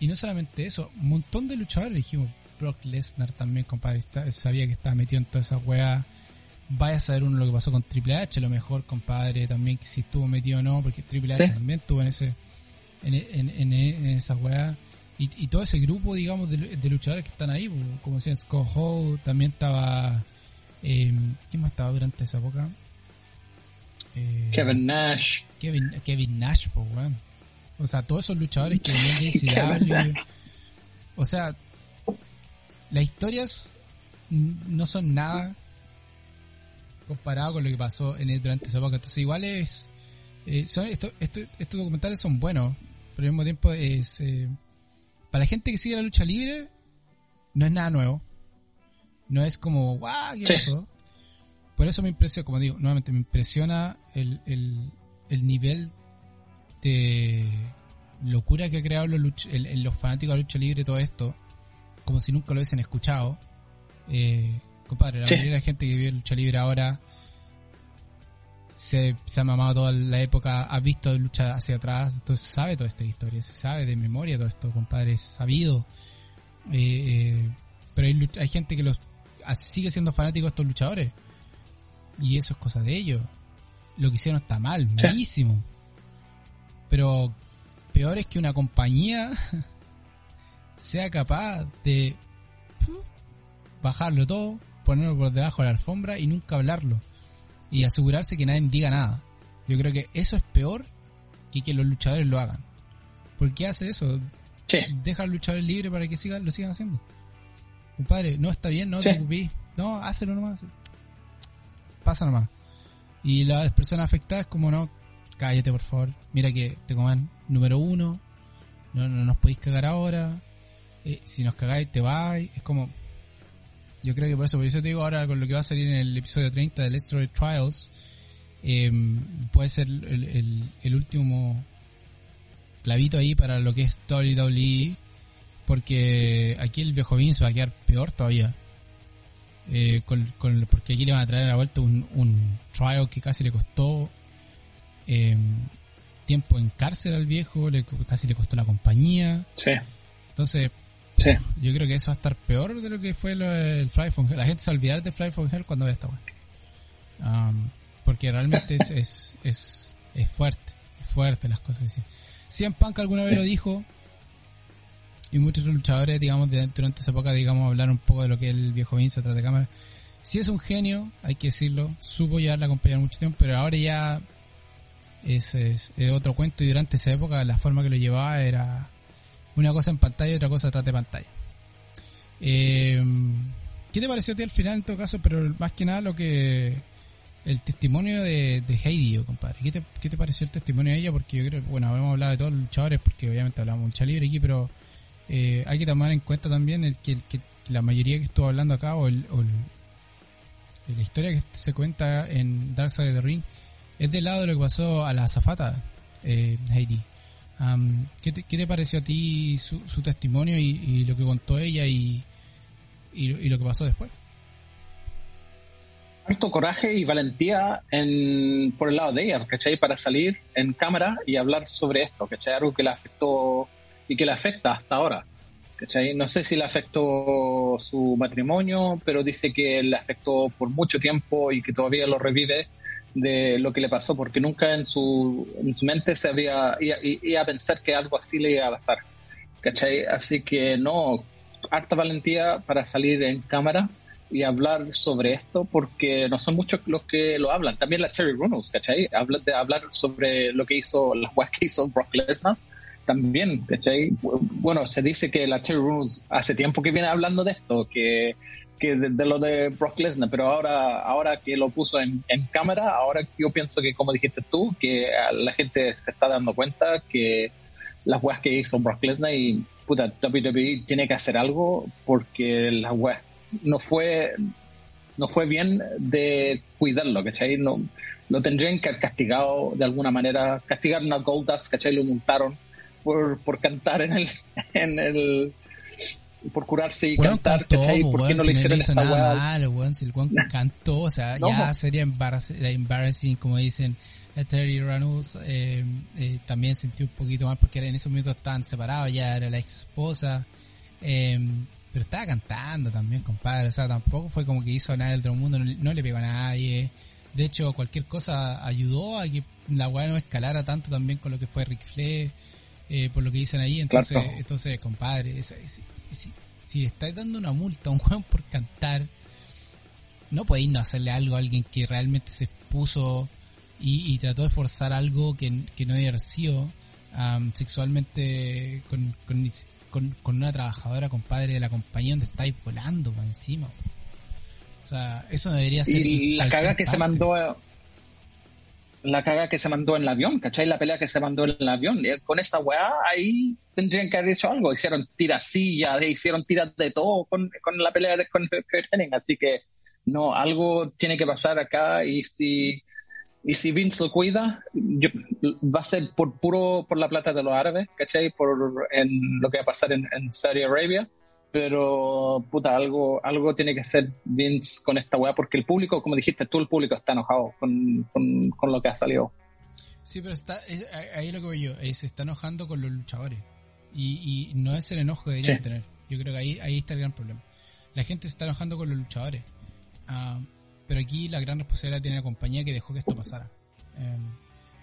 Y no solamente eso, un montón de luchadores dijimos, Brock Lesnar también, compadre, sabía que estaba metido en toda esa weá vaya a saber uno lo que pasó con Triple H, a lo mejor, compadre, también que si estuvo metido o no, porque Triple H también estuvo en ese, en, en, en, esa weá. Y, y, todo ese grupo, digamos, de, luchadores que están ahí, como decían, Scott Hall, también estaba, eh, ¿quién más estaba durante esa época? Eh, Kevin Nash. Kevin, Kevin Nash, pues, weón. O sea, todos esos luchadores que venían de ICW. o sea, las historias no son nada comparado con lo que pasó en, durante esa época. Entonces igual es... Eh, son esto, estos documentales son buenos, pero al mismo tiempo es... Eh, para la gente que sigue la lucha libre, no es nada nuevo. No es como, guau, ¿qué pasó? Por eso me impresiona, como digo, nuevamente me impresiona el, el, el nivel de locura que ha creado los, los fanáticos de la lucha libre todo esto, como si nunca lo hubiesen escuchado. Eh, Compadre, la mayoría de la gente que vive lucha libre ahora se, ha mamado toda la época, ha visto lucha hacia atrás, entonces sabe toda esta historia, se sabe de memoria todo esto, compadre, es sabido. Eh, eh, pero hay, hay, gente que los sigue siendo fanático de estos luchadores. Y eso es cosa de ellos. Lo que hicieron está mal, malísimo. Pero peor es que una compañía sea capaz de bajarlo todo, ponerlo por debajo de la alfombra y nunca hablarlo. Y asegurarse que nadie diga nada. Yo creo que eso es peor que que los luchadores lo hagan. ¿Por qué hace eso? Deja al luchador libre para que sigan, lo sigan haciendo. Compadre, no está bien, no te preocupes. No, hazlo nomás. Pasa nomás. Y las personas afectadas, como no, cállate por favor. Mira que te coman número uno. No, no nos podéis cagar ahora. Eh, si nos cagáis, te vais. Es como. Yo creo que por eso, por eso te digo ahora con lo que va a salir en el episodio 30 de Let's Trials. Em, puede ser el, el, último clavito ahí para lo que es WWE. Porque aquí el viejo Vince va a quedar peor todavía. Eh, con, con, porque aquí le van a traer a la vuelta un, un trial que casi le costó eh, tiempo en cárcel al viejo, le, casi le costó la compañía. Sí. Entonces, yo creo que eso va a estar peor de lo que fue el Fly from Hell. La gente se va a olvidar de Fly from Hell cuando vea esta um, porque realmente es, es, es, es, fuerte, es fuerte las cosas que dice. Cien Punk alguna vez lo dijo, y muchos luchadores, digamos, durante esa época, digamos, hablaron un poco de lo que el viejo Vince atrás de cámara. Si es un genio, hay que decirlo, supo llevar la compañía mucho tiempo, pero ahora ya es, es, otro cuento y durante esa época la forma que lo llevaba era una cosa en pantalla y otra cosa atrás de pantalla. Eh, ¿Qué te pareció a ti al final en todo caso? Pero más que nada lo que el testimonio de, de Heidi, compadre. ¿Qué te, ¿Qué te pareció el testimonio de ella? Porque yo creo, bueno, habíamos hablado de todos los luchadores porque obviamente hablamos mucha libre aquí, pero eh, hay que tomar en cuenta también el que, la mayoría que estuvo hablando acá o, el, la historia que se cuenta en Dark Side of the Ring es del lado de lo que pasó a la azafata eh, Heidi. ¿Qué, te, pareció a ti su, testimonio y, lo que contó ella y, y, lo que pasó después? Harto coraje y valentía en, por el lado de ella, ¿cachai? Para salir en cámara y hablar sobre esto, ¿cachai? Algo que le afectó y que le afecta hasta ahora. No sé si le afectó su matrimonio, pero dice que le afectó por mucho tiempo y que todavía lo revive de lo que le pasó, porque nunca en su, en su mente se había iba, a pensar que algo así le iba a pasar. ¿cachai? Así que no, harta valentía para salir en cámara y hablar sobre esto, porque no son muchos los que lo hablan. También la Cherry Runnels, ¿cachai? Habla de hablar sobre lo que hizo, las cosas que hizo Brock Lesnar también, ¿cachai? Bueno, se dice que la Cherry Rules hace tiempo que viene hablando de esto, que, que de, lo de Brock Lesnar, pero ahora, ahora que lo puso en, cámara, ahora yo pienso que, como dijiste tú, que la gente se está dando cuenta que las weas que hizo Brock Lesnar y puta, WWE tiene que hacer algo porque las weas no fue no fue bien de cuidarlo, ¿cachai? No, lo tendrían que haber castigado de alguna manera, castigar a Goldust, ¿cachai? Lo montaron por, por cantar en el, en el por curarse y cantar, cantó, ¿Por qué no le hicieron no nada mal, weón, si el weón cantó, o sea, ya sería embarrassing, como dicen, Terry Ranus eh, eh, también sentí un poquito mal porque en esos minutos estaban separados, ya era la esposa, eh, pero estaba cantando también, compadre, o sea, tampoco fue como que hizo nada del otro mundo, no, le pegó a nadie, de hecho, cualquier cosa ayudó a que la weá no escalara tanto también con lo que fue Rick Flair, eh, por lo que dicen ahí. Entonces, entonces compadre, si, le estáis dando una multa a un juego por cantar, no podéis no hacerle algo a alguien que realmente se expuso y, trató de forzar algo que, no haya sido sexualmente con, con, una trabajadora, compadre, de la compañía donde estáis volando por encima. O sea, eso debería ser. Y la caga que se mandó la caga que se mandó en el avión, ¿cachai? La pelea que se mandó en el avión. Con esa weá ahí tendrían que haber hecho algo. Hicieron sillas, hicieron tiras de todo con, la pelea de, con Henning. Así que no, algo tiene que pasar acá y si, y si Vince lo cuida, va a ser por puro por la plata de los árabes, ¿cachai? Por en lo que va a pasar en, en Saudi Arabia pero puta, algo, algo tiene que ser Vince con esta weá, porque el público, como dijiste tú, el público está enojado con, con, lo que ha salido. Sí, pero está, ahí lo que veo yo, eh, se está enojando con los luchadores. Y, y no es el enojo que deberían tener. Yo creo que ahí, ahí está el gran problema. La gente se está enojando con los luchadores. Ah, pero aquí la gran responsabilidad tiene la compañía que dejó que esto pasara. Em,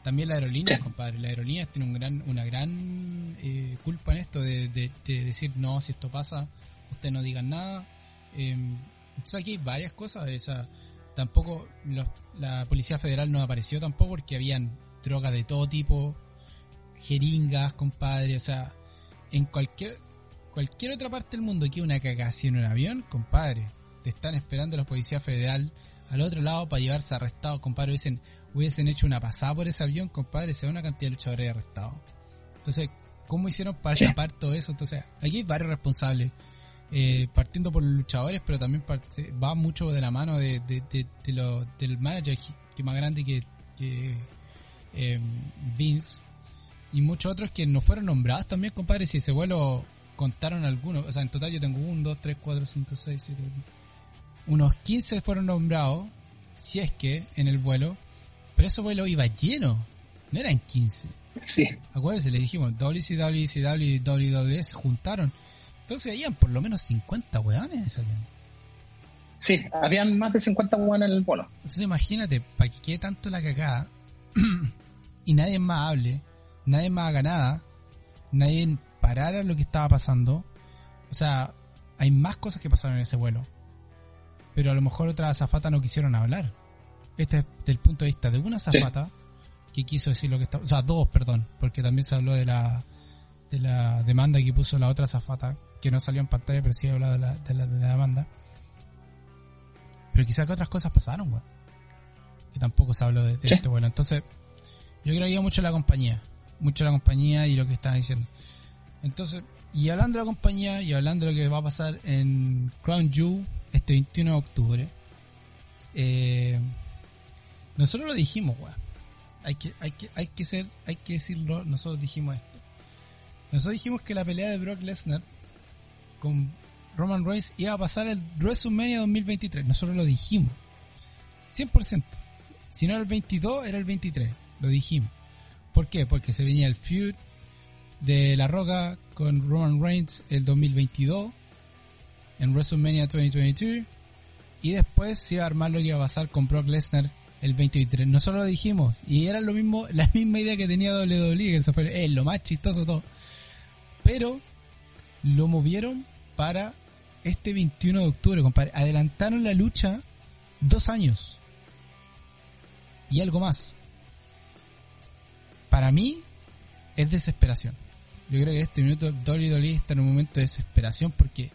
también la aerolínea, compadre. La aerolínea tiene un gran, una gran eh, culpa en esto de, decir, no, si esto pasa, ustedes no digan nada. Em, entonces aquí hay varias cosas. O sea, tampoco la Policía Federal no apareció tampoco porque habían drogas de todo tipo, jeringas, compadre. O sea, en cualquier cualquier otra parte del mundo que una cagación en un avión, compadre, te están esperando la Policía Federal al otro lado para llevarse arrestado, compadre. Hubiesen, hubiesen hecho una pasada por ese avión, compadre, se da una cantidad de luchadores arrestados. Entonces, ¿cómo hicieron para escapar todo eso? Entonces, aquí hay varios responsables. Eh, partiendo por los luchadores, pero también va mucho de la mano de, lo, del manager que más grande que, eh, Vince y muchos otros que no fueron nombrados también, compadre. Si ese vuelo contaron algunos, o sea, en total yo tengo 1, 2, 3, 4, 5, 6, 7, unos 15 fueron nombrados, si es que, en el vuelo, pero ese vuelo iba lleno, no eran 15. Sí. Acuérdense, le dijimos, WCW, ECW y WWE se juntaron. Entonces habían por lo menos 50 weones en ese avión. Sí, habían más de 50 weones en el vuelo. Entonces imagínate, para que quede tanto la cagada y nadie más hable, nadie más haga nada, nadie parara lo que estaba pasando. O sea, hay más cosas que pasaron en ese vuelo pero a lo mejor otras azafatas no quisieron hablar. Este es del punto de vista de una azafata que quiso decir lo que estaba, o sea, dos, perdón, porque también se habló de la de la demanda que puso la otra azafata, que no salió en pantalla, pero sí hablado de la, de la, demanda. Pero quizás que otras cosas pasaron, güey. Que tampoco se habló de, este vuelo. Entonces, yo creo que mucho la compañía. Mucho la compañía y lo que están diciendo. Entonces, y hablando de la compañía y hablando de lo que va a pasar en Crown Jewel, este 21 de octubre. Eh, nosotros lo dijimos, weón. Hay que, hay que, hay que ser, hay que decirlo, nosotros dijimos esto. Nosotros dijimos que la pelea de Brock Lesnar con Roman Reigns iba a pasar el WrestleMania 2023. Nosotros lo dijimos. 100%. Si no era el 22, era el 23. Lo dijimos. ¿Por qué? Porque se venía el feud de La Roca con Roman Reigns el 2022 en WrestleMania 2022 y después se iba a armar lo que iba a pasar con Brock Lesnar el 2023. Nosotros lo dijimos y era lo mismo, la misma idea que tenía WWE, que eso fue lo más chistoso todo. Pero lo movieron para este 21 de octubre, compadre. Adelantaron la lucha dos años. Y algo más. Para mí es desesperación. Yo creo que este minuto WWE está en un momento de desesperación porque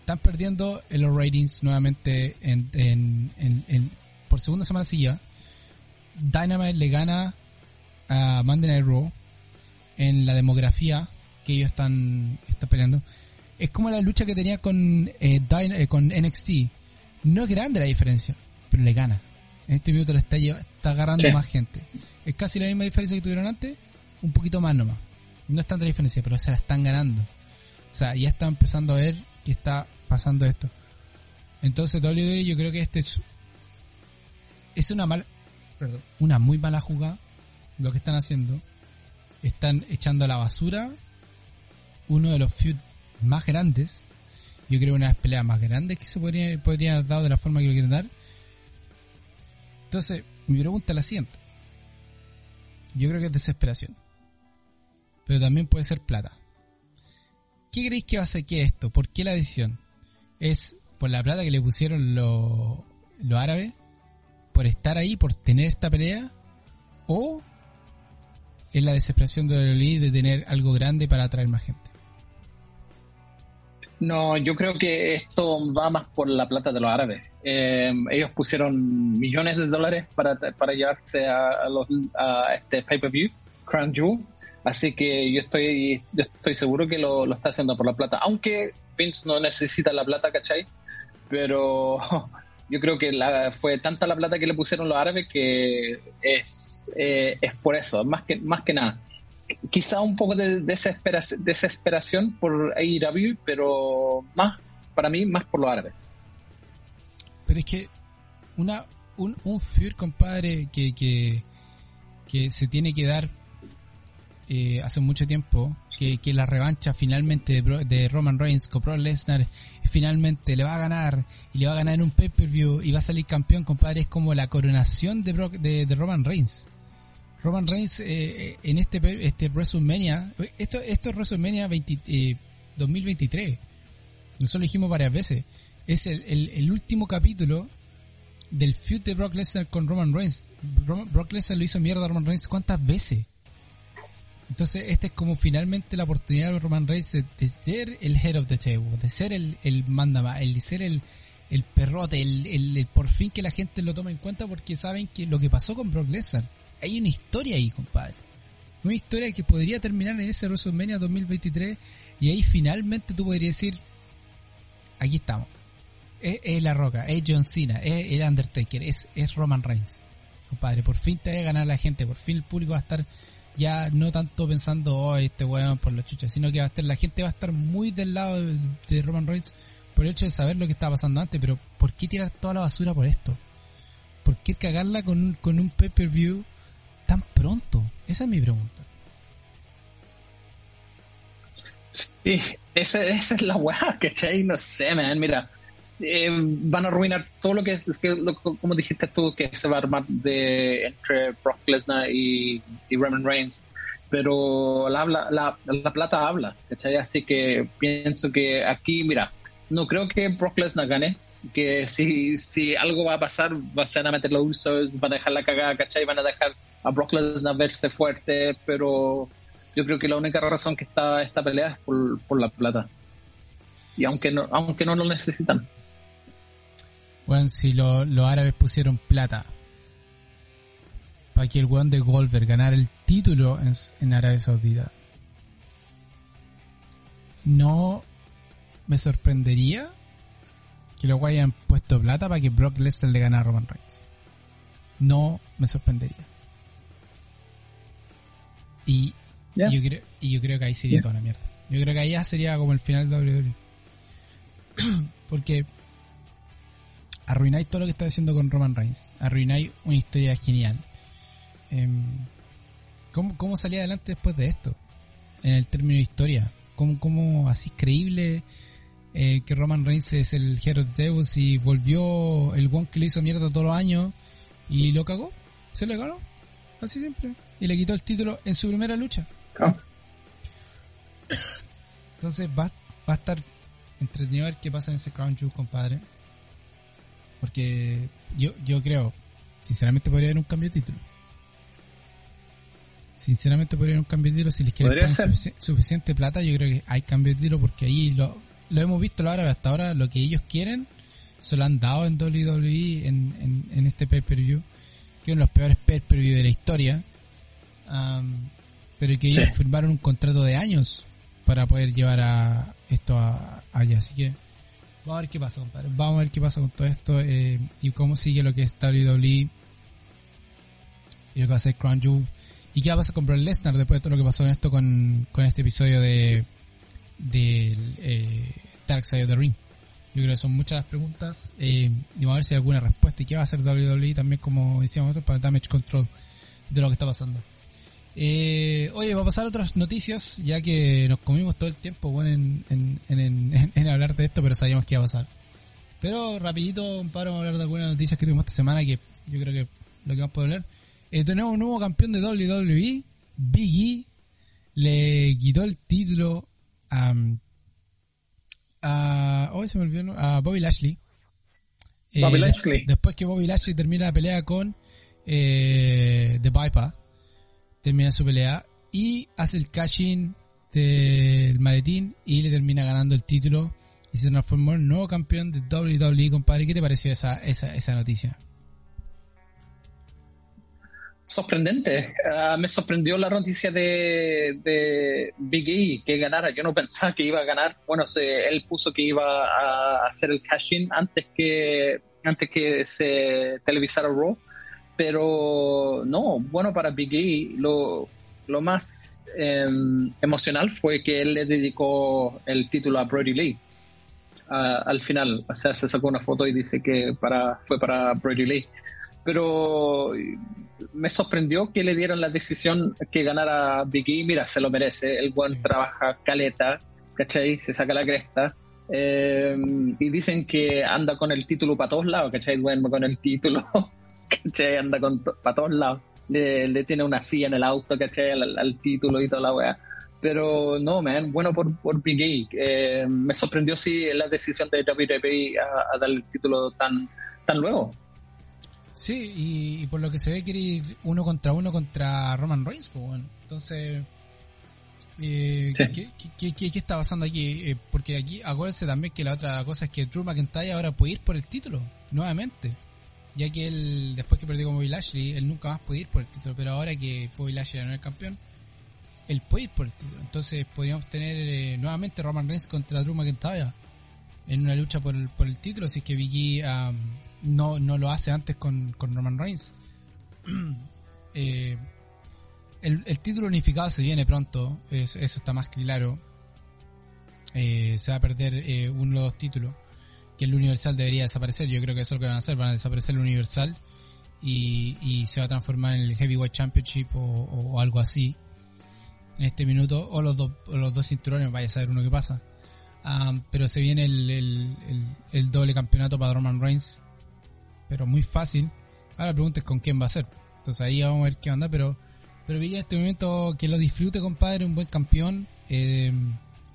están perdiendo en los ratings nuevamente en, por segunda semana seguida. Dynamite le gana a Monday Night Raw en la demografía que ellos están, están peleando. Es como la lucha que tenía con, eh, eh, con NXT. No es grande la diferencia, pero le gana. En este minuto le está, está agarrando más gente. Es casi la misma diferencia que tuvieron antes, un poquito más nomás. No es tanta diferencia, pero se la están ganando. O sea, ya está empezando a ver que está pasando esto. Entonces WWE yo creo que este es, es una mala, perdón, una muy mala jugada lo que están haciendo. Están echando a la basura uno de los feuds más grandes. Yo creo una de las peleas más grandes que se podría, podría haber dado de la forma que lo quieren dar. Entonces, mi pregunta la siguiente. Yo creo que es desesperación. Pero también puede ser plata. ¿Qué creéis que va a ser que esto? ¿Por qué la decisión? es por la plata que le pusieron los lo árabes, por estar ahí, por tener esta pelea, o es la desesperación de Oli de tener algo grande para atraer más gente. No, yo creo que esto va más por la plata de los árabes. Eh, ellos pusieron millones de dólares para, para llevarse a, los, a este pay-per-view, Crown Jewel, Así que yo estoy, estoy seguro que lo, lo, está haciendo por la plata. Aunque Vince no necesita la plata, ¿cachai? Pero yo creo que la, fue tanta la plata que le pusieron los árabes que es, eh, es por eso, más que, más que nada. Quizá un poco de desesperación, desesperación por AEW, pero más, para mí, más por los árabes. Pero es que una, un, un fear, compadre, que, que se tiene que dar eh, hace mucho tiempo que, la revancha finalmente de, Roman Reigns con Brock Lesnar finalmente le va a ganar y le va a ganar en un pay-per-view y va a salir campeón, compadre, es como la coronación de, de, Roman Reigns. Roman Reigns eh, en este este WrestleMania, esto, esto es WrestleMania 2023, nosotros lo dijimos varias veces, es el, el último capítulo del feud de Brock Lesnar con Roman Reigns. Brock Lesnar lo hizo mierda a Roman Reigns cuántas veces. Entonces, esta es como finalmente la oportunidad de Roman Reigns de, ser el head of the table, de ser el, el manda el de ser el, el perrote, el, el, por fin que la gente lo toma en cuenta porque saben que lo que pasó con Brock Lesnar, hay una historia ahí, compadre. Una historia que podría terminar en ese WrestleMania 2023 y ahí finalmente tú podrías decir, aquí estamos es, La Roca, es John Cena, es el Undertaker, es, es Roman Reigns. Compadre, por fin te va a ganar la gente, por fin el público va a estar ya no tanto pensando, oh, este weón por la chucha, sino que va a estar, la gente va a estar muy del lado de, Roman Reigns por el hecho de saber lo que estaba pasando antes, pero ¿por qué tirar toda la basura por esto? ¿Por qué cagarla con un, con un pay-per-view tan pronto? Esa es mi pregunta. Sí, esa, esa es la weá, que No sé, man, mira eh, van a arruinar todo lo que es, que como dijiste tú, que se va a armar de entre Brock Lesnar y, Roman Reigns. Pero la, la, la, plata habla, Así que pienso que aquí, mira, no creo que Brock Lesnar gane, que si, si algo va a pasar, va a ser a meter los usos, van a dejar la cagada, ¿cachai? Van a dejar a Brock Lesnar verse fuerte, pero yo creo que la única razón que está esta pelea es por, por la plata. Y aunque no, aunque no lo necesitan. Bueno, si los árabes pusieron plata para que el weón de Goldberg ganara el título en, Arabia Saudita, no me sorprendería que luego hayan puesto plata para que Brock Lesnar le ganara a Roman Reigns. No me sorprendería. Y, yo, creo, y yo creo que ahí sería toda la mierda. Yo creo que ahí ya sería como el final de WWE. Porque arruináis todo lo que está haciendo con Roman Reigns. Arruináis una historia genial. Em, ¿cómo, salía adelante después de esto? En el término de historia. ¿Cómo, cómo así creíble eh, que Roman Reigns es el Hero de Deus y volvió el one que le hizo mierda todos los años y lo cagó? Se le ganó. Así siempre. Y le quitó el título en su primera lucha. Ah. Entonces va, va a estar entretenido a ver qué pasa en ese Crown Jewel, compadre. Porque yo, yo creo, sinceramente podría haber un cambio de título. Sinceramente podría haber un cambio de título. Si les quieren poner suficiente plata, yo creo que hay cambio de título porque ahí lo, lo hemos visto ahora, hasta ahora lo que ellos quieren se lo han dado en WWE en, en, este pay-per-view, que es uno de los peores pay-per-view de la historia. pero que ellos firmaron un contrato de años para poder llevar a esto a, allá. Así que Vamos a ver qué pasa, compadre. Vamos a ver qué pasa con todo esto eh, y cómo sigue lo que es WWE y lo que va a hacer Crown Jewel. ¿Y qué va a pasar con Brock Lesnar después de todo lo que pasó en esto con, con este episodio de, de eh, Dark Side of the Ring? Yo creo que son muchas preguntas eh, y vamos a ver si hay alguna respuesta. ¿Y qué va a hacer WWE también, como decíamos nosotros, para damage control de lo que está pasando? Eh, oye, va a pasar otras noticias, ya que nos comimos todo el tiempo bueno, en, en, en, en, hablar de esto, pero sabíamos que iba a pasar. Pero rapidito, paro a hablar de algunas noticias que tuvimos esta semana, que yo creo que lo que a poder hablar. Eh, tenemos un nuevo campeón de WWE, Big E, le quitó el título a... a hoy se me olvidó, a Bobby Lashley. Eh, Bobby Lashley. después que Bobby Lashley termina la pelea con eh, The Viper termina su pelea y hace el cashing del maletín y le termina ganando el título y se transformó en nuevo campeón de WWE, compadre. ¿Qué te pareció esa, esa, noticia? Sorprendente. Ah, me sorprendió la noticia de, de Big E que ganara. Yo no pensaba que iba a ganar. Bueno, se, él puso que iba a hacer el cashing antes que antes que se televisara Raw pero no, bueno para Big E, lo, lo más em, emocional fue que él le dedicó el título a Brody Lee. al final, se sacó una foto y dice que para, fue para Brody Lee. Pero me sorprendió que le dieran la decisión que ganara Big E. Mira, se lo merece. El buen trabaja caleta, ¿cachai? Se saca la cresta. Eh, y dicen que anda con el título para todos lados, ¿cachai? Duerme con el título, ¿cachai? Anda con para todos lados. Le, tiene una silla en el auto, ¿cachai? Al, título y toda la weá. Pero no, man, bueno por, por Big. Eh, me sorprendió sí la decisión de WWE a, a dar el título tan, tan luego. Sí, y, por lo que se ve quiere ir uno contra uno contra Roman Reigns, pues bueno. Entonces, eh, ¿qué, qué, está pasando aquí? Eh, porque aquí, acuérdense también que la otra cosa es que Drew McIntyre ahora puede ir por el título, nuevamente. Ya que él, después que perdió con Bobby Lashley, él nunca más puede ir por el título. Pero ahora que Bobby Lashley no es el campeón, él puede ir por el título. Entonces podríamos tener eh, nuevamente Roman Reigns contra Drew McIntyre en una lucha por el, por el título. Así que Vicky no, no lo hace antes con, con Roman Reigns. Eh, el, título unificado se viene pronto, eso, está más que claro. Eh, se va a perder uno los dos títulos, que el Universal debería desaparecer. Yo creo que eso es lo que van a hacer, van a desaparecer el Universal y, y se va a transformar en el Heavyweight Championship o, algo así en este minuto, o los, dos los dos cinturones, vaya a saber uno que pasa. Ah, pero se viene el, el, el, doble campeonato para Roman Reigns pero muy fácil. Ahora la pregunta es con quién va a ser. Entonces ahí vamos a ver qué onda, pero pero en este momento que lo disfrute, compadre, un buen campeón. Eh,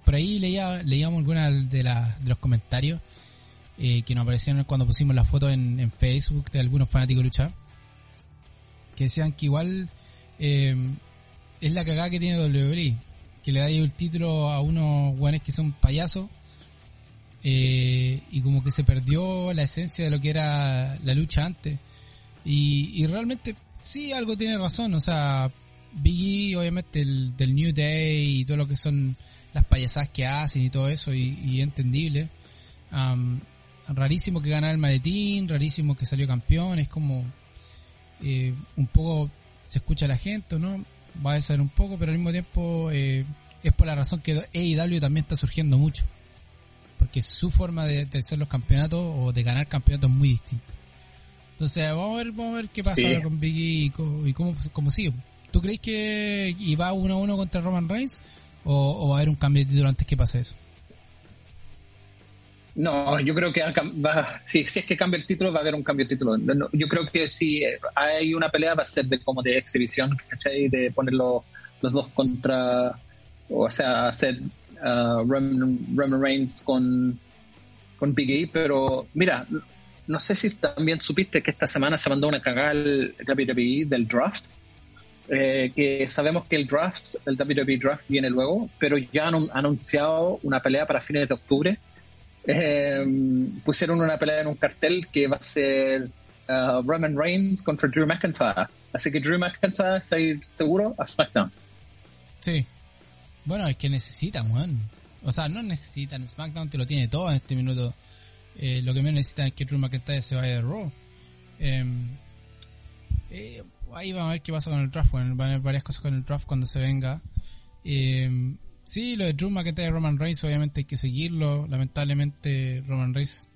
por ahí leía, leíamos algunos de, de los comentarios eh, que nos aparecieron cuando pusimos la foto en, Facebook de algunos fanáticos de lucha. Que decían que igual eh, es la cagada que tiene WWE. Que le da ahí el título a unos guanes que son payasos eh, y como que se perdió la esencia de lo que era la lucha antes. Y, realmente sí, algo tiene razón, o sea, Biggie obviamente el, del New Day y todo lo que son las payasadas que hacen y todo eso, y, entendible. Rarísimo que ganara el maletín, rarísimo que salió campeón, es como eh, un poco se escucha a la gente, ¿no? Va a ser un poco, pero al mismo tiempo eh, es por la razón que AEW también está surgiendo mucho porque su forma de, hacer los campeonatos o de ganar campeonatos es muy distinta. Entonces, vamos a ver, vamos a ver qué pasa con Biggie y, cómo, cómo, sigue. ¿Tú crees que va uno a uno contra Roman Reigns o, va a haber un cambio de título antes que pase eso? No, yo creo que si, es que cambia el título, va a haber un cambio de título. yo creo que si hay una pelea, va a ser de como de exhibición, ¿cachai? De poner los, los dos contra, o sea, hacer uh, Roman, Reigns con, con Big E, pero mira, no sé si también supiste que esta semana se mandó una cagada el WWE del draft. Eh, que sabemos que el draft, el WWE draft viene luego, pero ya han anunciado una pelea para fines de octubre. Eh, pusieron una pelea en un cartel que va a ser uh, Roman Reigns contra Drew McIntyre. Así que Drew McIntyre está seguro a SmackDown. Sí, bueno, es que necesitan, weón. O sea, no necesitan. SmackDown te lo tiene todo en este minuto. Eh, lo que menos necesitan es que Drew McIntyre se vaya de Raw. Em, eh, ahí vamos a ver qué pasa con el draft. Bueno, van a haber varias cosas con el draft cuando se venga. Eh, sí, lo de Drew McIntyre y Roman Reigns, obviamente hay que seguirlo. Lamentablemente, Roman Reigns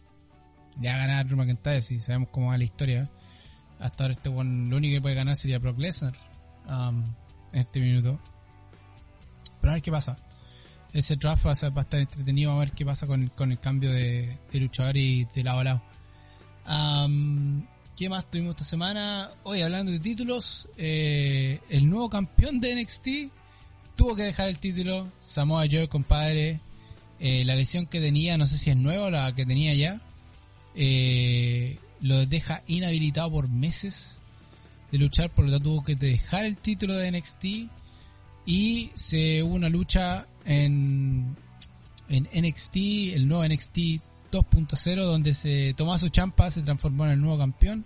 ya va a ganar a Drew McIntyre, si sabemos cómo va la historia. Hasta ahora este one, lo único que puede ganar sería Brock Lesnar um, en este minuto. Pero a ver qué pasa. Ese draft va a, estar entretenido a ver qué pasa con, el cambio de, luchador y de lado a lado. ¿Qué más tuvimos esta semana? Hoy hablando de títulos, eh, el nuevo campeón de NXT tuvo que dejar el título. Samoa Joe, compadre. Eh, la lesión que tenía, no sé si es nueva o la que tenía ya, eh, lo deja inhabilitado por meses de luchar, por lo tanto tuvo que dejar el título de NXT y se hubo una lucha en, en NXT, el nuevo NXT 2.0, donde se Tomaso Champa se transformó en el nuevo campeón.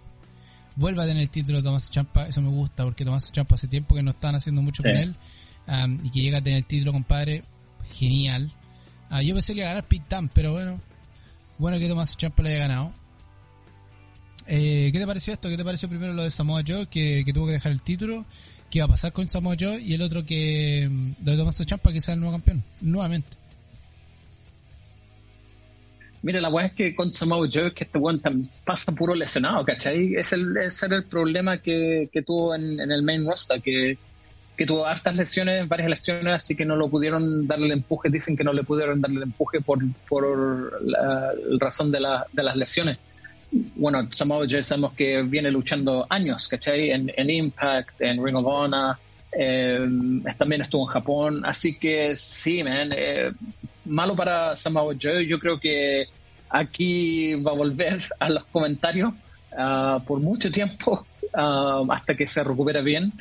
Vuelve a tener el título de Tomaso Champa, eso me gusta, porque Tomaso Champa hace tiempo que no están haciendo mucho con él. Y que llega a tener el título, compadre, genial. Uh, yo pensé que iba a ganar Pit pero bueno, bueno que Tomaso Champa le haya ganado. Eh, ¿Qué te pareció esto? ¿Qué te pareció primero lo de Samoa Joe, que, que tuvo que dejar el título? qué va a pasar con Samoa Joe y el otro que mm, de Tomás Champa que sea el nuevo campeón nuevamente. Mira, la weá es que con Samoa Joe que este weón pasa puro lesionado, ¿cachai? Es el, ese era el problema que, que tuvo en, en, el main roster, que, que tuvo hartas lesiones, varias lesiones, así que no lo pudieron darle el empuje. Dicen que no le pudieron darle el empuje por, por la, razón de, la, de las lesiones. Bueno, Samoa Joe sabemos que viene luchando años, ¿cachai? En, en Impact, en Ring of Honor, eh, también estuvo en Japón, así que sí, man, eh, malo para Samoa Joe. Yo creo que aquí va a volver a los comentarios uh, por mucho tiempo uh, hasta que se recupere bien.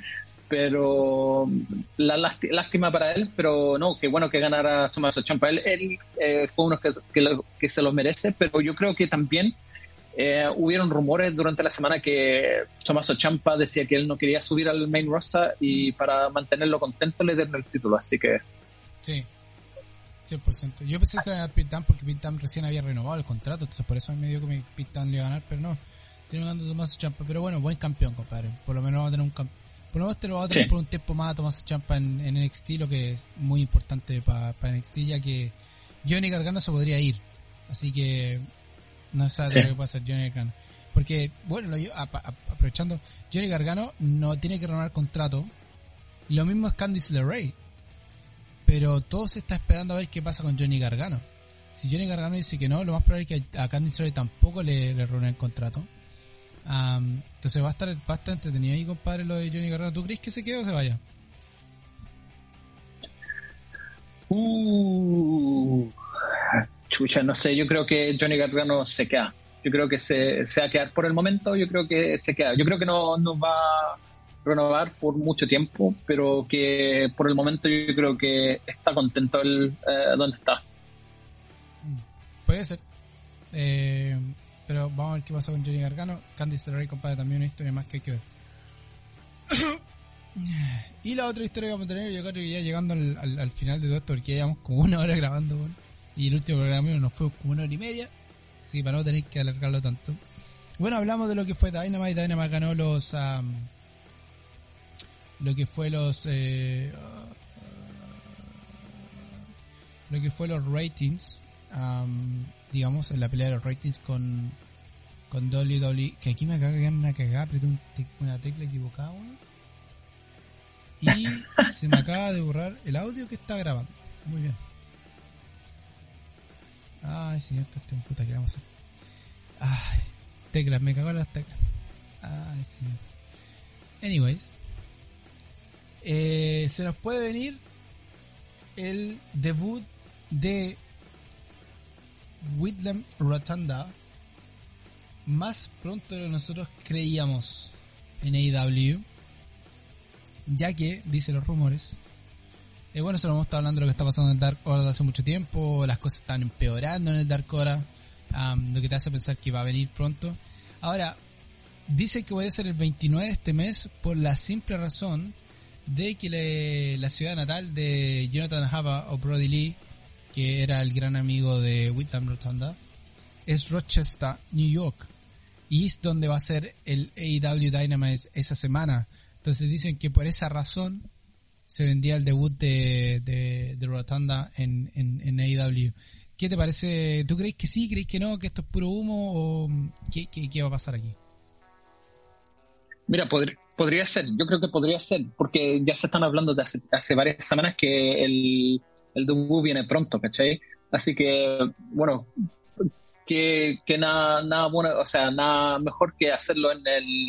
Pero la lástima para él, pero no, qué bueno que ganara Tommaso Champa. Él, él eh, fue uno que, que, lo, que, se lo merece, pero yo creo que también eh, hubieron rumores durante la semana que Tommaso Champa decía que él no quería subir al main roster y para mantenerlo contento le dieron el título, así que... Sí, 100%. Yo pensé que era Pitam porque Pitam recién había renovado el contrato, entonces por eso me dio que Pitam le iba a ganar, pero no. Tiene ganando Tomás Champa, pero bueno, buen campeón, compadre. Por lo menos va a tener un campeón. Por lo menos te lo va a tener por un tiempo más a Tomás Champa en, en, NXT, lo que es muy importante para NXT, ya que Johnny Gargano se podría ir. Así que no sabe lo que puede hacer Johnny Gargano. Porque, bueno, lo, aprovechando, Johnny Gargano no tiene que renovar contrato. Lo mismo es Candice LeRae pero todo se está esperando a ver qué pasa con Johnny Gargano. Si Johnny Gargano dice que no, lo más probable es que a Candice LeRae tampoco le, le el contrato. Entonces va a estar a estar entretenido ahí, compadre, lo de Johnny Gargano. ¿Tú crees que se quede o se vaya? Uh, chucha, no sé, yo creo que Johnny Gargano se queda. Yo creo que se, se va a quedar por el momento, yo creo que se queda. Yo creo que no, no va renovar por mucho tiempo, pero que por el momento yo creo que está contento el eh, donde está. Puede ser. Eh, pero vamos a ver qué pasa con Johnny Gargano. Candice LeRae, compadre, también una historia más que hay que ver. y la otra historia que vamos a tener, yo creo que ya llegando al, al, final de todo esto, porque llevamos como una hora grabando, y el último programa nos fue como una hora y media, así para no tener que alargarlo tanto. Bueno, hablamos de lo que fue Dynamite. Dynamite ganó los lo que fue los eh, lo que fue los ratings digamos en la pelea de los ratings con con WWE que aquí me acaba de una cagada apreté una tecla equivocada y se me acaba de borrar el audio que está grabando. Muy bien. Ay señor este puta que vamos a hacer. Ay teclas me cagó las teclas. Ay señor. Anyways eh, se nos puede venir el debut de Whitlam Rotunda más pronto de lo que nosotros creíamos en AEW, ya que, dice los rumores, eh, bueno, se lo hemos estado hablando de lo que está pasando en el Dark Order hace mucho tiempo, las cosas están empeorando en el Dark Order, lo que te hace pensar que va a venir pronto. Ahora, dice que puede ser el 29 de este mes por la simple razón de que la ciudad natal de Jonathan Hava o Brody Lee, que era el gran amigo de Whitlam Rotunda, es Rochester, New York. Y es donde va a ser el AEW Dynamite esa semana. Entonces dicen que por esa razón se vendría el debut de, de, Rotunda en, en, AEW. ¿Qué te parece? ¿Tú crees que sí? ¿Crees que no? ¿Que esto es puro humo? ¿O qué, qué va a pasar aquí? Mira, podría, podría ser, yo creo que podría ser, porque ya se están hablando de hace, varias semanas que el, el debut viene pronto, ¿cachai? Así que, bueno, que, que nada, nada bueno, o sea, nada mejor que hacerlo en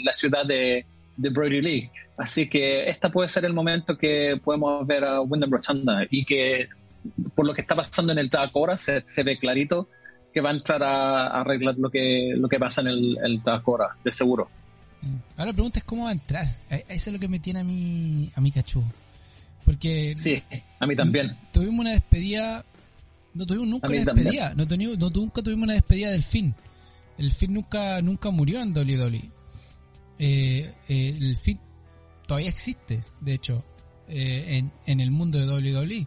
la ciudad de, de Brody Lee. Así que esta puede ser el momento que podemos ver a Wyndham Rotunda y que por lo que está pasando en el Dark se, se ve clarito que va a entrar a, arreglar lo que, pasa en el, el de seguro. Ahora la pregunta es cómo va a entrar. Eso es lo que me tiene a mí, a mi cachú. Porque. Sí, a mí también. Tuvimos una despedida. No tuvimos nunca una despedida. No, tuvimos, no, nunca tuvimos una despedida del fin. El fin nunca, nunca murió en WWE. Eh, eh, el fin todavía existe, de hecho, eh, en, en el mundo de WWE.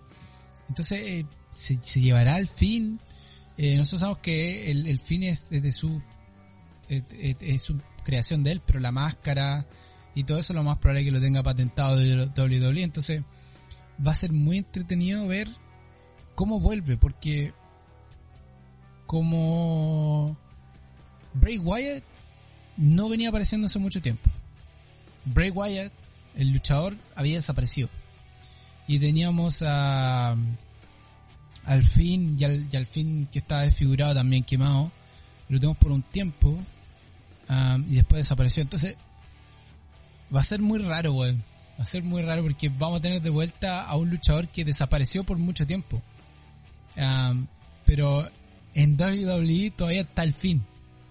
Entonces, se, se, llevará al fin. nosotros sabemos que el, el fin es desde su. es un creación de él, pero la máscara y todo eso lo más probable es que lo tenga patentado de WWE. Entonces va a ser muy entretenido ver cómo vuelve, porque como Bray Wyatt no venía apareciendo hace mucho tiempo. Bray Wyatt, el luchador, había desaparecido. Y teníamos a al fin, y al, fin que estaba desfigurado también quemado, lo tenemos por un tiempo y después desapareció. Entonces, va a ser muy raro, weón. Va a ser muy raro porque vamos a tener de vuelta a un luchador que desapareció por mucho tiempo. pero en WWE todavía está el fin.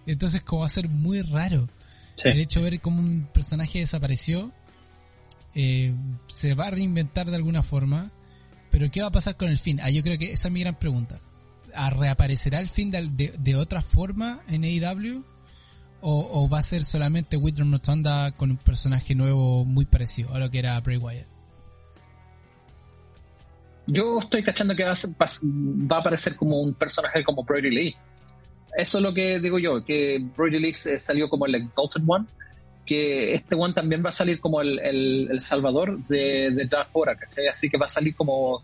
Entonces, como va a ser muy raro. El hecho de ver cómo un personaje desapareció, eh, se va a reinventar de alguna forma. Pero ¿qué va a pasar con el fin? Ah, yo creo que esa es mi gran pregunta. ¿A ¿Reaparecerá el fin de, de, otra forma en AEW? O, va a ser solamente Whitney Rotunda con un personaje nuevo muy parecido a lo que era Bray Wyatt? Yo estoy cachando que va a, aparecer como un personaje como Brody Lee. Eso es lo que digo yo, que Brody Lee salió como el Exalted One, que este one también va a salir como el, el, salvador de, de Dark Hora, ¿cachai? Así que va a salir como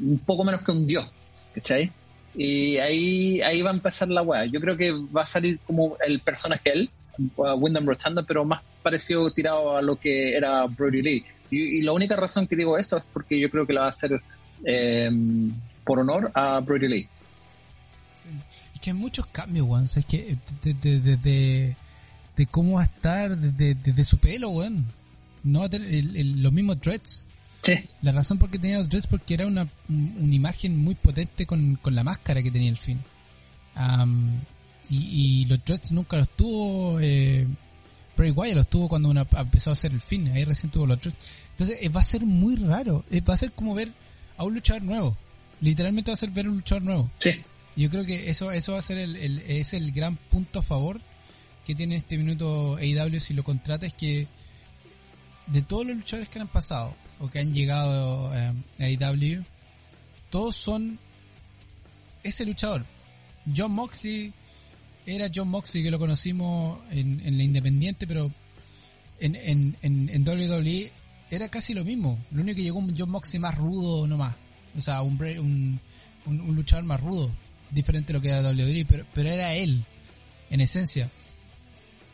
un poco menos que un dios, ¿cachai? Y ahí, ahí va a empezar la weá. Yo creo que va a salir como el personaje él, Wyndham Rotunda, pero más parecido tirado a lo que era Brody Lee. Y, la única razón que digo esto es porque yo creo que la va a hacer eh, por honor a Brody Lee. Sí. Es que hay muchos cambios, weón. es que desde de, cómo va a estar, desde, su pelo, weón. No va a tener los mismos dreads. La razón por qué tenía los dreads porque era una, una imagen muy potente con, con, la máscara que tenía el fin. y, los dreads nunca los tuvo eh, Bray Wyatt, los tuvo cuando empezó a hacer el fin. Ahí recién tuvo los dreads. Entonces eh, va a ser muy raro. Eh, va a ser como ver a un luchador nuevo. Literalmente va a ser ver un luchador nuevo. Sí. Yo creo que eso, eso va a ser el, el, es el gran punto a favor que tiene este minuto AEW si lo contrata es que de todos los luchadores que han pasado, o que han llegado eh, a AEW, todos son ese luchador. John Moxley era John Moxley que lo conocimos en, en la Independiente, pero en, en, en, WWE era casi lo mismo. Lo único que llegó un John Moxley más rudo nomás. O sea, un, un, un, luchador más rudo. Diferente a lo que era WWE, pero, pero era él, en esencia.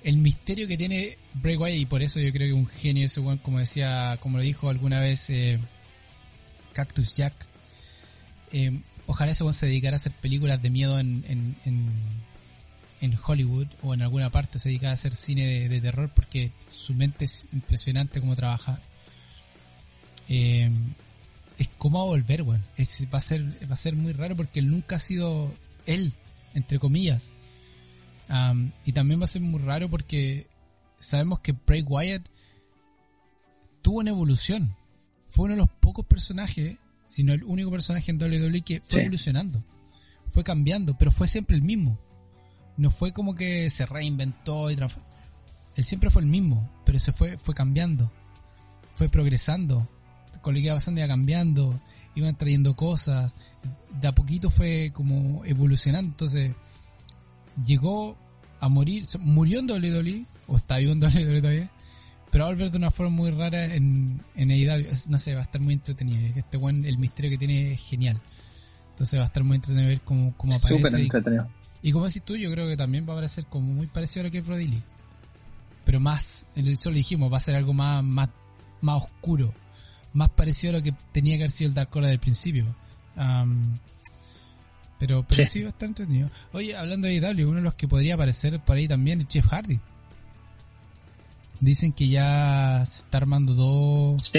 El misterio que tiene Bray Wyatt, y por eso yo creo que un genio ese como decía, como lo dijo alguna vez eh, Cactus Jack. Eh, ojalá ese se dedicara a hacer películas de miedo en, en, en, Hollywood o en alguna parte se dedicara a hacer cine de, terror porque su mente es impresionante como trabaja. Eh, es como a volver, bueno. va a ser, va a ser muy raro porque él nunca ha sido él, entre comillas. Y también va a ser muy raro porque sabemos que Bray Wyatt tuvo una evolución. Fue uno de los pocos personajes, sino el único personaje en WWE que fue evolucionando. Fue cambiando, pero fue siempre el mismo. No fue como que se reinventó y transformó. Él siempre fue el mismo, pero se fue, fue cambiando. Fue progresando. Con lo que iba pasando iba cambiando. Iban trayendo cosas. De a poquito fue como evolucionando. Entonces, llegó a morir. Murió en WWE o está vivo en WWE todavía, pero va a volver de una forma muy rara en, en AEW. No sé, va a estar muy entretenido. Este buen, el misterio que tiene es genial. Entonces va a estar muy entretenido ver cómo, cómo aparece. Súper entretenido. Y, como decís tú, yo creo que también va a parecer como muy parecido a lo que es Brody Pero más, eso lo dijimos, va a ser algo más, más, más oscuro. Más parecido a lo que tenía que haber sido el Dark Order del principio. Pero, pero sí. va a estar entretenido. Oye, hablando de AEW, uno de los que podría aparecer por ahí también es Jeff Hardy. Dicen que ya se está armando dos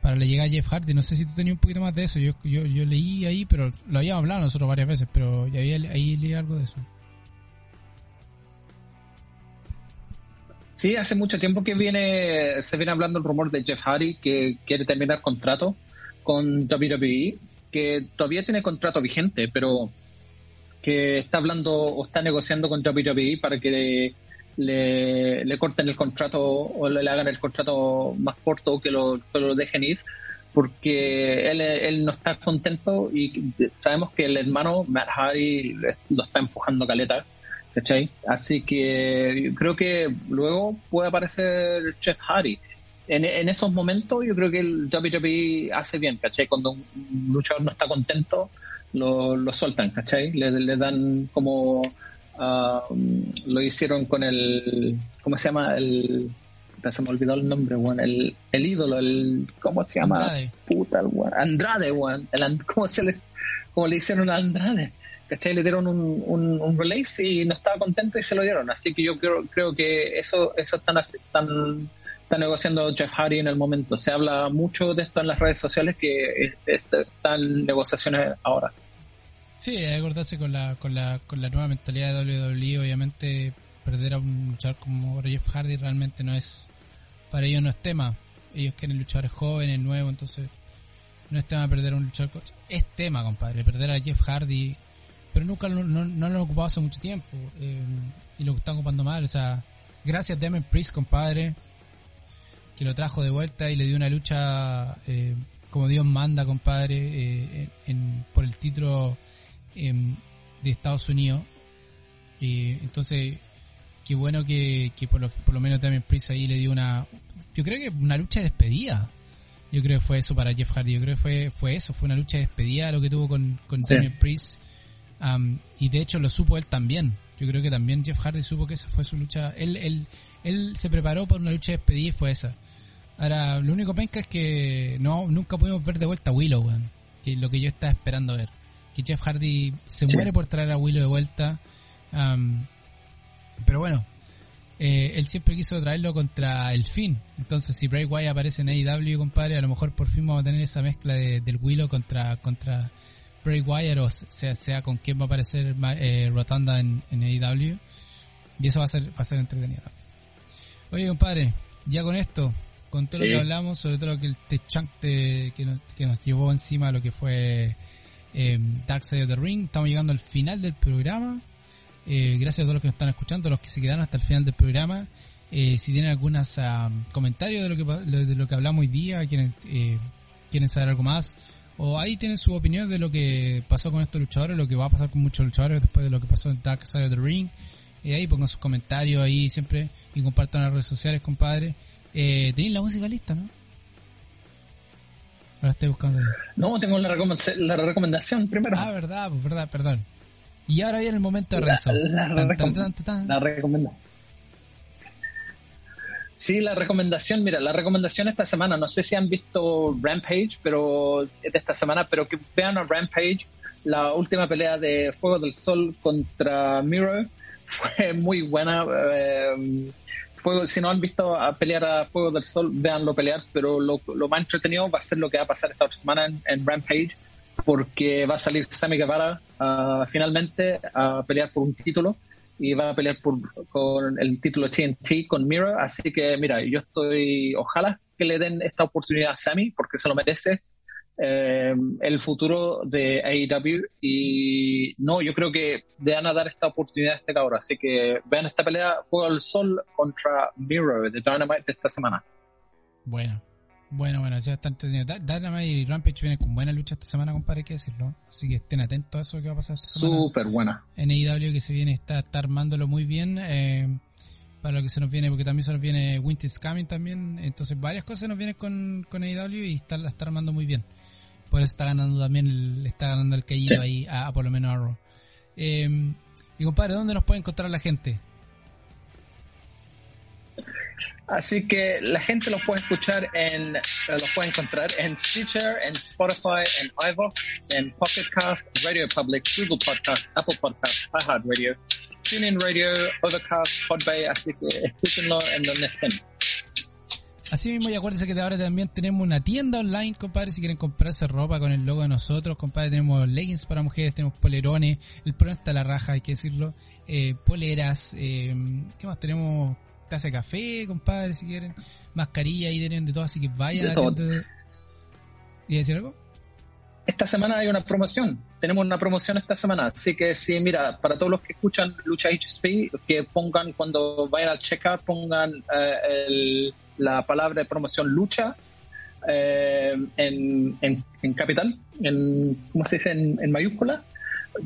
para la llegada de Jeff Hardy. No sé si tú tenías un poquito más de eso. Yo, yo, yo leí ahí, pero lo habíamos hablado nosotros varias veces, pero ya había, ahí leí algo de eso. Sí, hace mucho tiempo que viene se viene hablando el rumor de Jeff Hardy que quiere terminar contrato con WWE, que todavía tiene contrato vigente, pero que está hablando o está negociando con WWE para que le, le corten el contrato o le, hagan el contrato más corto lo, que lo dejen ir porque él, no está contento y sabemos que el hermano Matt Hardy lo está empujando caleta, ¿cachai? Así que creo que luego puede aparecer Jeff Hardy. En, en, esos momentos yo creo que el WWE hace bien, ¿cachai? Cuando un luchador no está contento, lo, lo sueltan, ¿cachai? Le, le dan como... ah, lo hicieron con el... ¿Cómo se llama? El... Se me olvidó el nombre, weón. El, el ídolo, el... ¿Cómo se llama? Andrade. Puta, el weón. Andrade, weón. El, ¿cómo, se le, ¿Cómo le hicieron a Andrade? ¿Cachai? Le dieron un, un, un release y no estaba contento y se lo dieron. Así que yo creo, creo que eso, eso están, están, está negociando Jeff Hardy en el momento. Se habla mucho de esto en las redes sociales que es- es- están negociaciones ahora. Sí, hay que acordarse con la, con la, con la nueva mentalidad de WWE, obviamente perder a un luchador como Jeff Hardy realmente no es, para ellos no es tema. Ellos quieren luchadores jóvenes, nuevos, entonces no es tema perder a un luchador. Es tema, compadre, perder a Jeff Hardy, pero nunca no, no lo han ocupado hace mucho tiempo eh, y lo están ocupando mal. O sea, gracias a Damon Priest, compadre, que lo trajo de vuelta y le dio una lucha eh, como Dios manda, compadre, eh, en, por el título em, de Estados Unidos. Eh, entonces, qué bueno que, que por, lo, por lo menos también Priest ahí le dio una, yo creo que una lucha de despedida. Yo creo que fue eso para Jeff Hardy. Yo creo que fue, fue eso, fue una lucha de despedida lo que tuvo con, con Sí. Damian Priest. Y de hecho lo supo él también. Yo creo que también Jeff Hardy supo que esa fue su lucha. Él, él, él se preparó por una lucha de despedida y fue esa. Ahora, lo único penca es que no, nunca pudimos ver de vuelta a Willow, weón. Que es lo que yo estaba esperando ver. Que Jeff Hardy se Sí. muere por traer a Willow de vuelta. Pero bueno, eh, él siempre quiso traerlo contra el fin. Entonces, si Bray Wyatt aparece en AEW, compadre, a lo mejor por fin vamos a tener esa mezcla de- del Willow contra, contra Bray Wyatt o sea, sea con quién va a aparecer eh, Rotunda en, en AEW. Y eso va a ser, va a ser entretenido. Oye, compadre, ya con esto, con todo Sí. lo que hablamos, sobre todo lo que el chunk de- que, nos, que nos llevó encima lo que fue eh, Dark Side of the Ring, estamos llegando al final del programa. Eh, gracias a todos los que nos están escuchando, los que se quedaron hasta el final del programa. Eh, si tienen algunos comentarios de lo que de lo que hablamos hoy día, quieren eh, quieren saber algo más, o ahí tienen su opinión de lo que pasó con estos luchadores, lo que va a pasar con muchos luchadores después de lo que pasó en Dark Side of the Ring. Eh, ahí pongan sus comentarios ahí siempre y compartan las redes sociales, compadre. Eh, tenéis la música lista, ¿no? Ahora estoy buscando. No, tengo la, recomend- la recomendación primero. Ah, verdad, pues verdad, perdón. Y ahora viene el momento de Renzo. la Tan, recom- tan, tan, tan. La recomendación. Sí, la recomendación, mira, la recomendación esta semana, no sé si han visto Rampage, pero de esta semana, pero que vean a Rampage, la última pelea de Fuego del Sol contra Miro fue muy buena. eh, Fuego- si no han visto a pelear a Fuego del Sol, véanlo pelear, pero lo, lo más entretenido va a ser lo que va a pasar esta semana en, en Rampage, porque va a salir Sammy Guevara ah, finalmente a pelear por un título y va a pelear por, con el título TNT con Miro. Así que, mira, yo estoy, ojalá que le den esta oportunidad a Sammy porque se lo merece. Eh, el futuro de AEW y no, yo creo que le van a dar esta oportunidad a este cabrón. Así que vean esta pelea Fuego al Sol contra Miro de Dynamite de esta semana. Bueno, bueno, bueno, ya está entretenido. Da- Dynamite y Rampage vienen con buena lucha esta semana, compadre, hay que decirlo. Así que estén atentos a eso que va a pasar esta semana. Súper buena. en AEW que se viene, está, está armándolo muy bien. eh, para lo que se nos viene, porque también se nos viene Winter is Coming también. Entonces, varias cosas nos vienen con, con AEW y está, la está armando muy bien. Por eso está ganando también, el, está ganando el caído Sí. ahí a, a por lo menos a Raw. Eh, y compadre, ¿dónde nos puede encontrar la gente? Así que la gente los puede escuchar en, eh, los puede encontrar en Stitcher, en Spotify, en iVoox, en Pocket Cast, Radio Public, Google Podcast, Apple Podcast, iHeartRadio, TuneIn Radio, Overcast, Podbay, así que escúchenlo en donde estén. Así mismo, y acuérdense que de ahora también tenemos una tienda online, compadre, si quieren comprarse ropa con el logo de nosotros, compadre, tenemos leggings para mujeres, tenemos polerones, el problema está a la raja, hay que decirlo, eh, poleras, eh, ¿qué más? Tenemos taza de café, compadre, si quieren, mascarilla, ahí tienen de todo, así que vayan De a la tienda. de- ¿Y decir algo? Esta semana hay una promoción. Tenemos una promoción esta semana. Así que sí, mira, para todos los que escuchan Lucha HSP, que pongan cuando vayan al checkout, pongan eh, el- la palabra de promoción lucha eh, en, en, en capital, en, ¿cómo se dice? En, en mayúscula.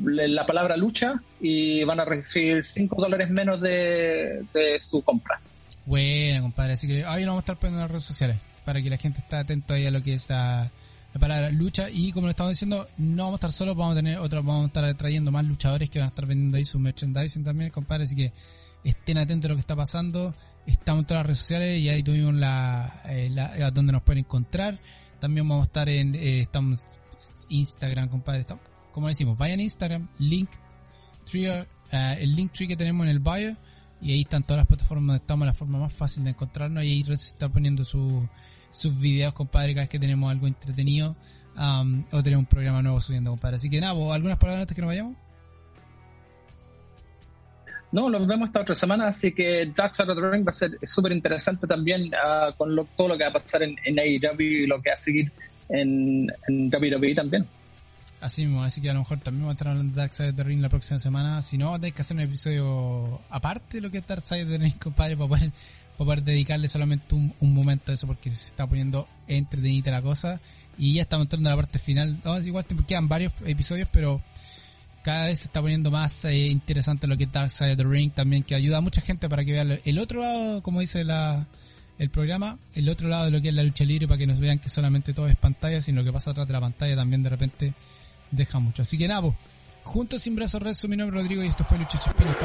La palabra lucha y van a recibir 5 dólares menos de, de su compra. Bueno, compadre, así que ahí lo vamos a estar poniendo en las redes sociales, para que la gente esté atento ahí a lo que es a la palabra lucha y como lo estamos diciendo, no vamos a estar solos, vamos a tener otros, vamos a estar trayendo más luchadores que van a estar vendiendo ahí su merchandising también, compadre, así que estén atentos a lo que está pasando. Estamos en todas las redes sociales y ahí tuvimos la, eh, la donde nos pueden encontrar. También vamos a estar en, eh, estamos Instagram, compadre, estamos, como decimos, vayan a Instagram, link, tree, eh, el link tree que tenemos en el bio y ahí están todas las plataformas donde estamos, la forma más fácil de encontrarnos y ahí se está poniendo su, sus videos, compadre, cada vez que tenemos algo entretenido um, o tenemos un programa nuevo subiendo, compadre. Así que nada, ¿algunas palabras antes que nos vayamos? No, nos vemos esta otra semana, así que Dark Side of the Ring va a ser súper interesante también uh, con lo, todo lo que va a pasar en, en AEW y lo que va a seguir en, en WWE también. Así mismo, así que a lo mejor también vamos a estar hablando de Dark Side of the Ring la próxima semana. Si no, tenéis que hacer un episodio aparte de lo que es Dark Side of the Ring, compadre, para poder, para poder dedicarle solamente un, momento a eso, porque se está poniendo entretenida la cosa. Y ya estamos entrando a la parte final. Oh, igual quedan varios episodios, pero cada vez se está poniendo más eh, interesante lo que es Dark Side of the Ring también, que ayuda a mucha gente para que vea el otro lado, como dice la, el programa, el otro lado de lo que es la lucha libre, para que nos vean que solamente todo es pantalla, sino que pasa atrás de la pantalla también de repente deja mucho. Así que nada, juntos sin brazos rezo, mi nombre es Rodrigo y esto fue Lucha Chispino,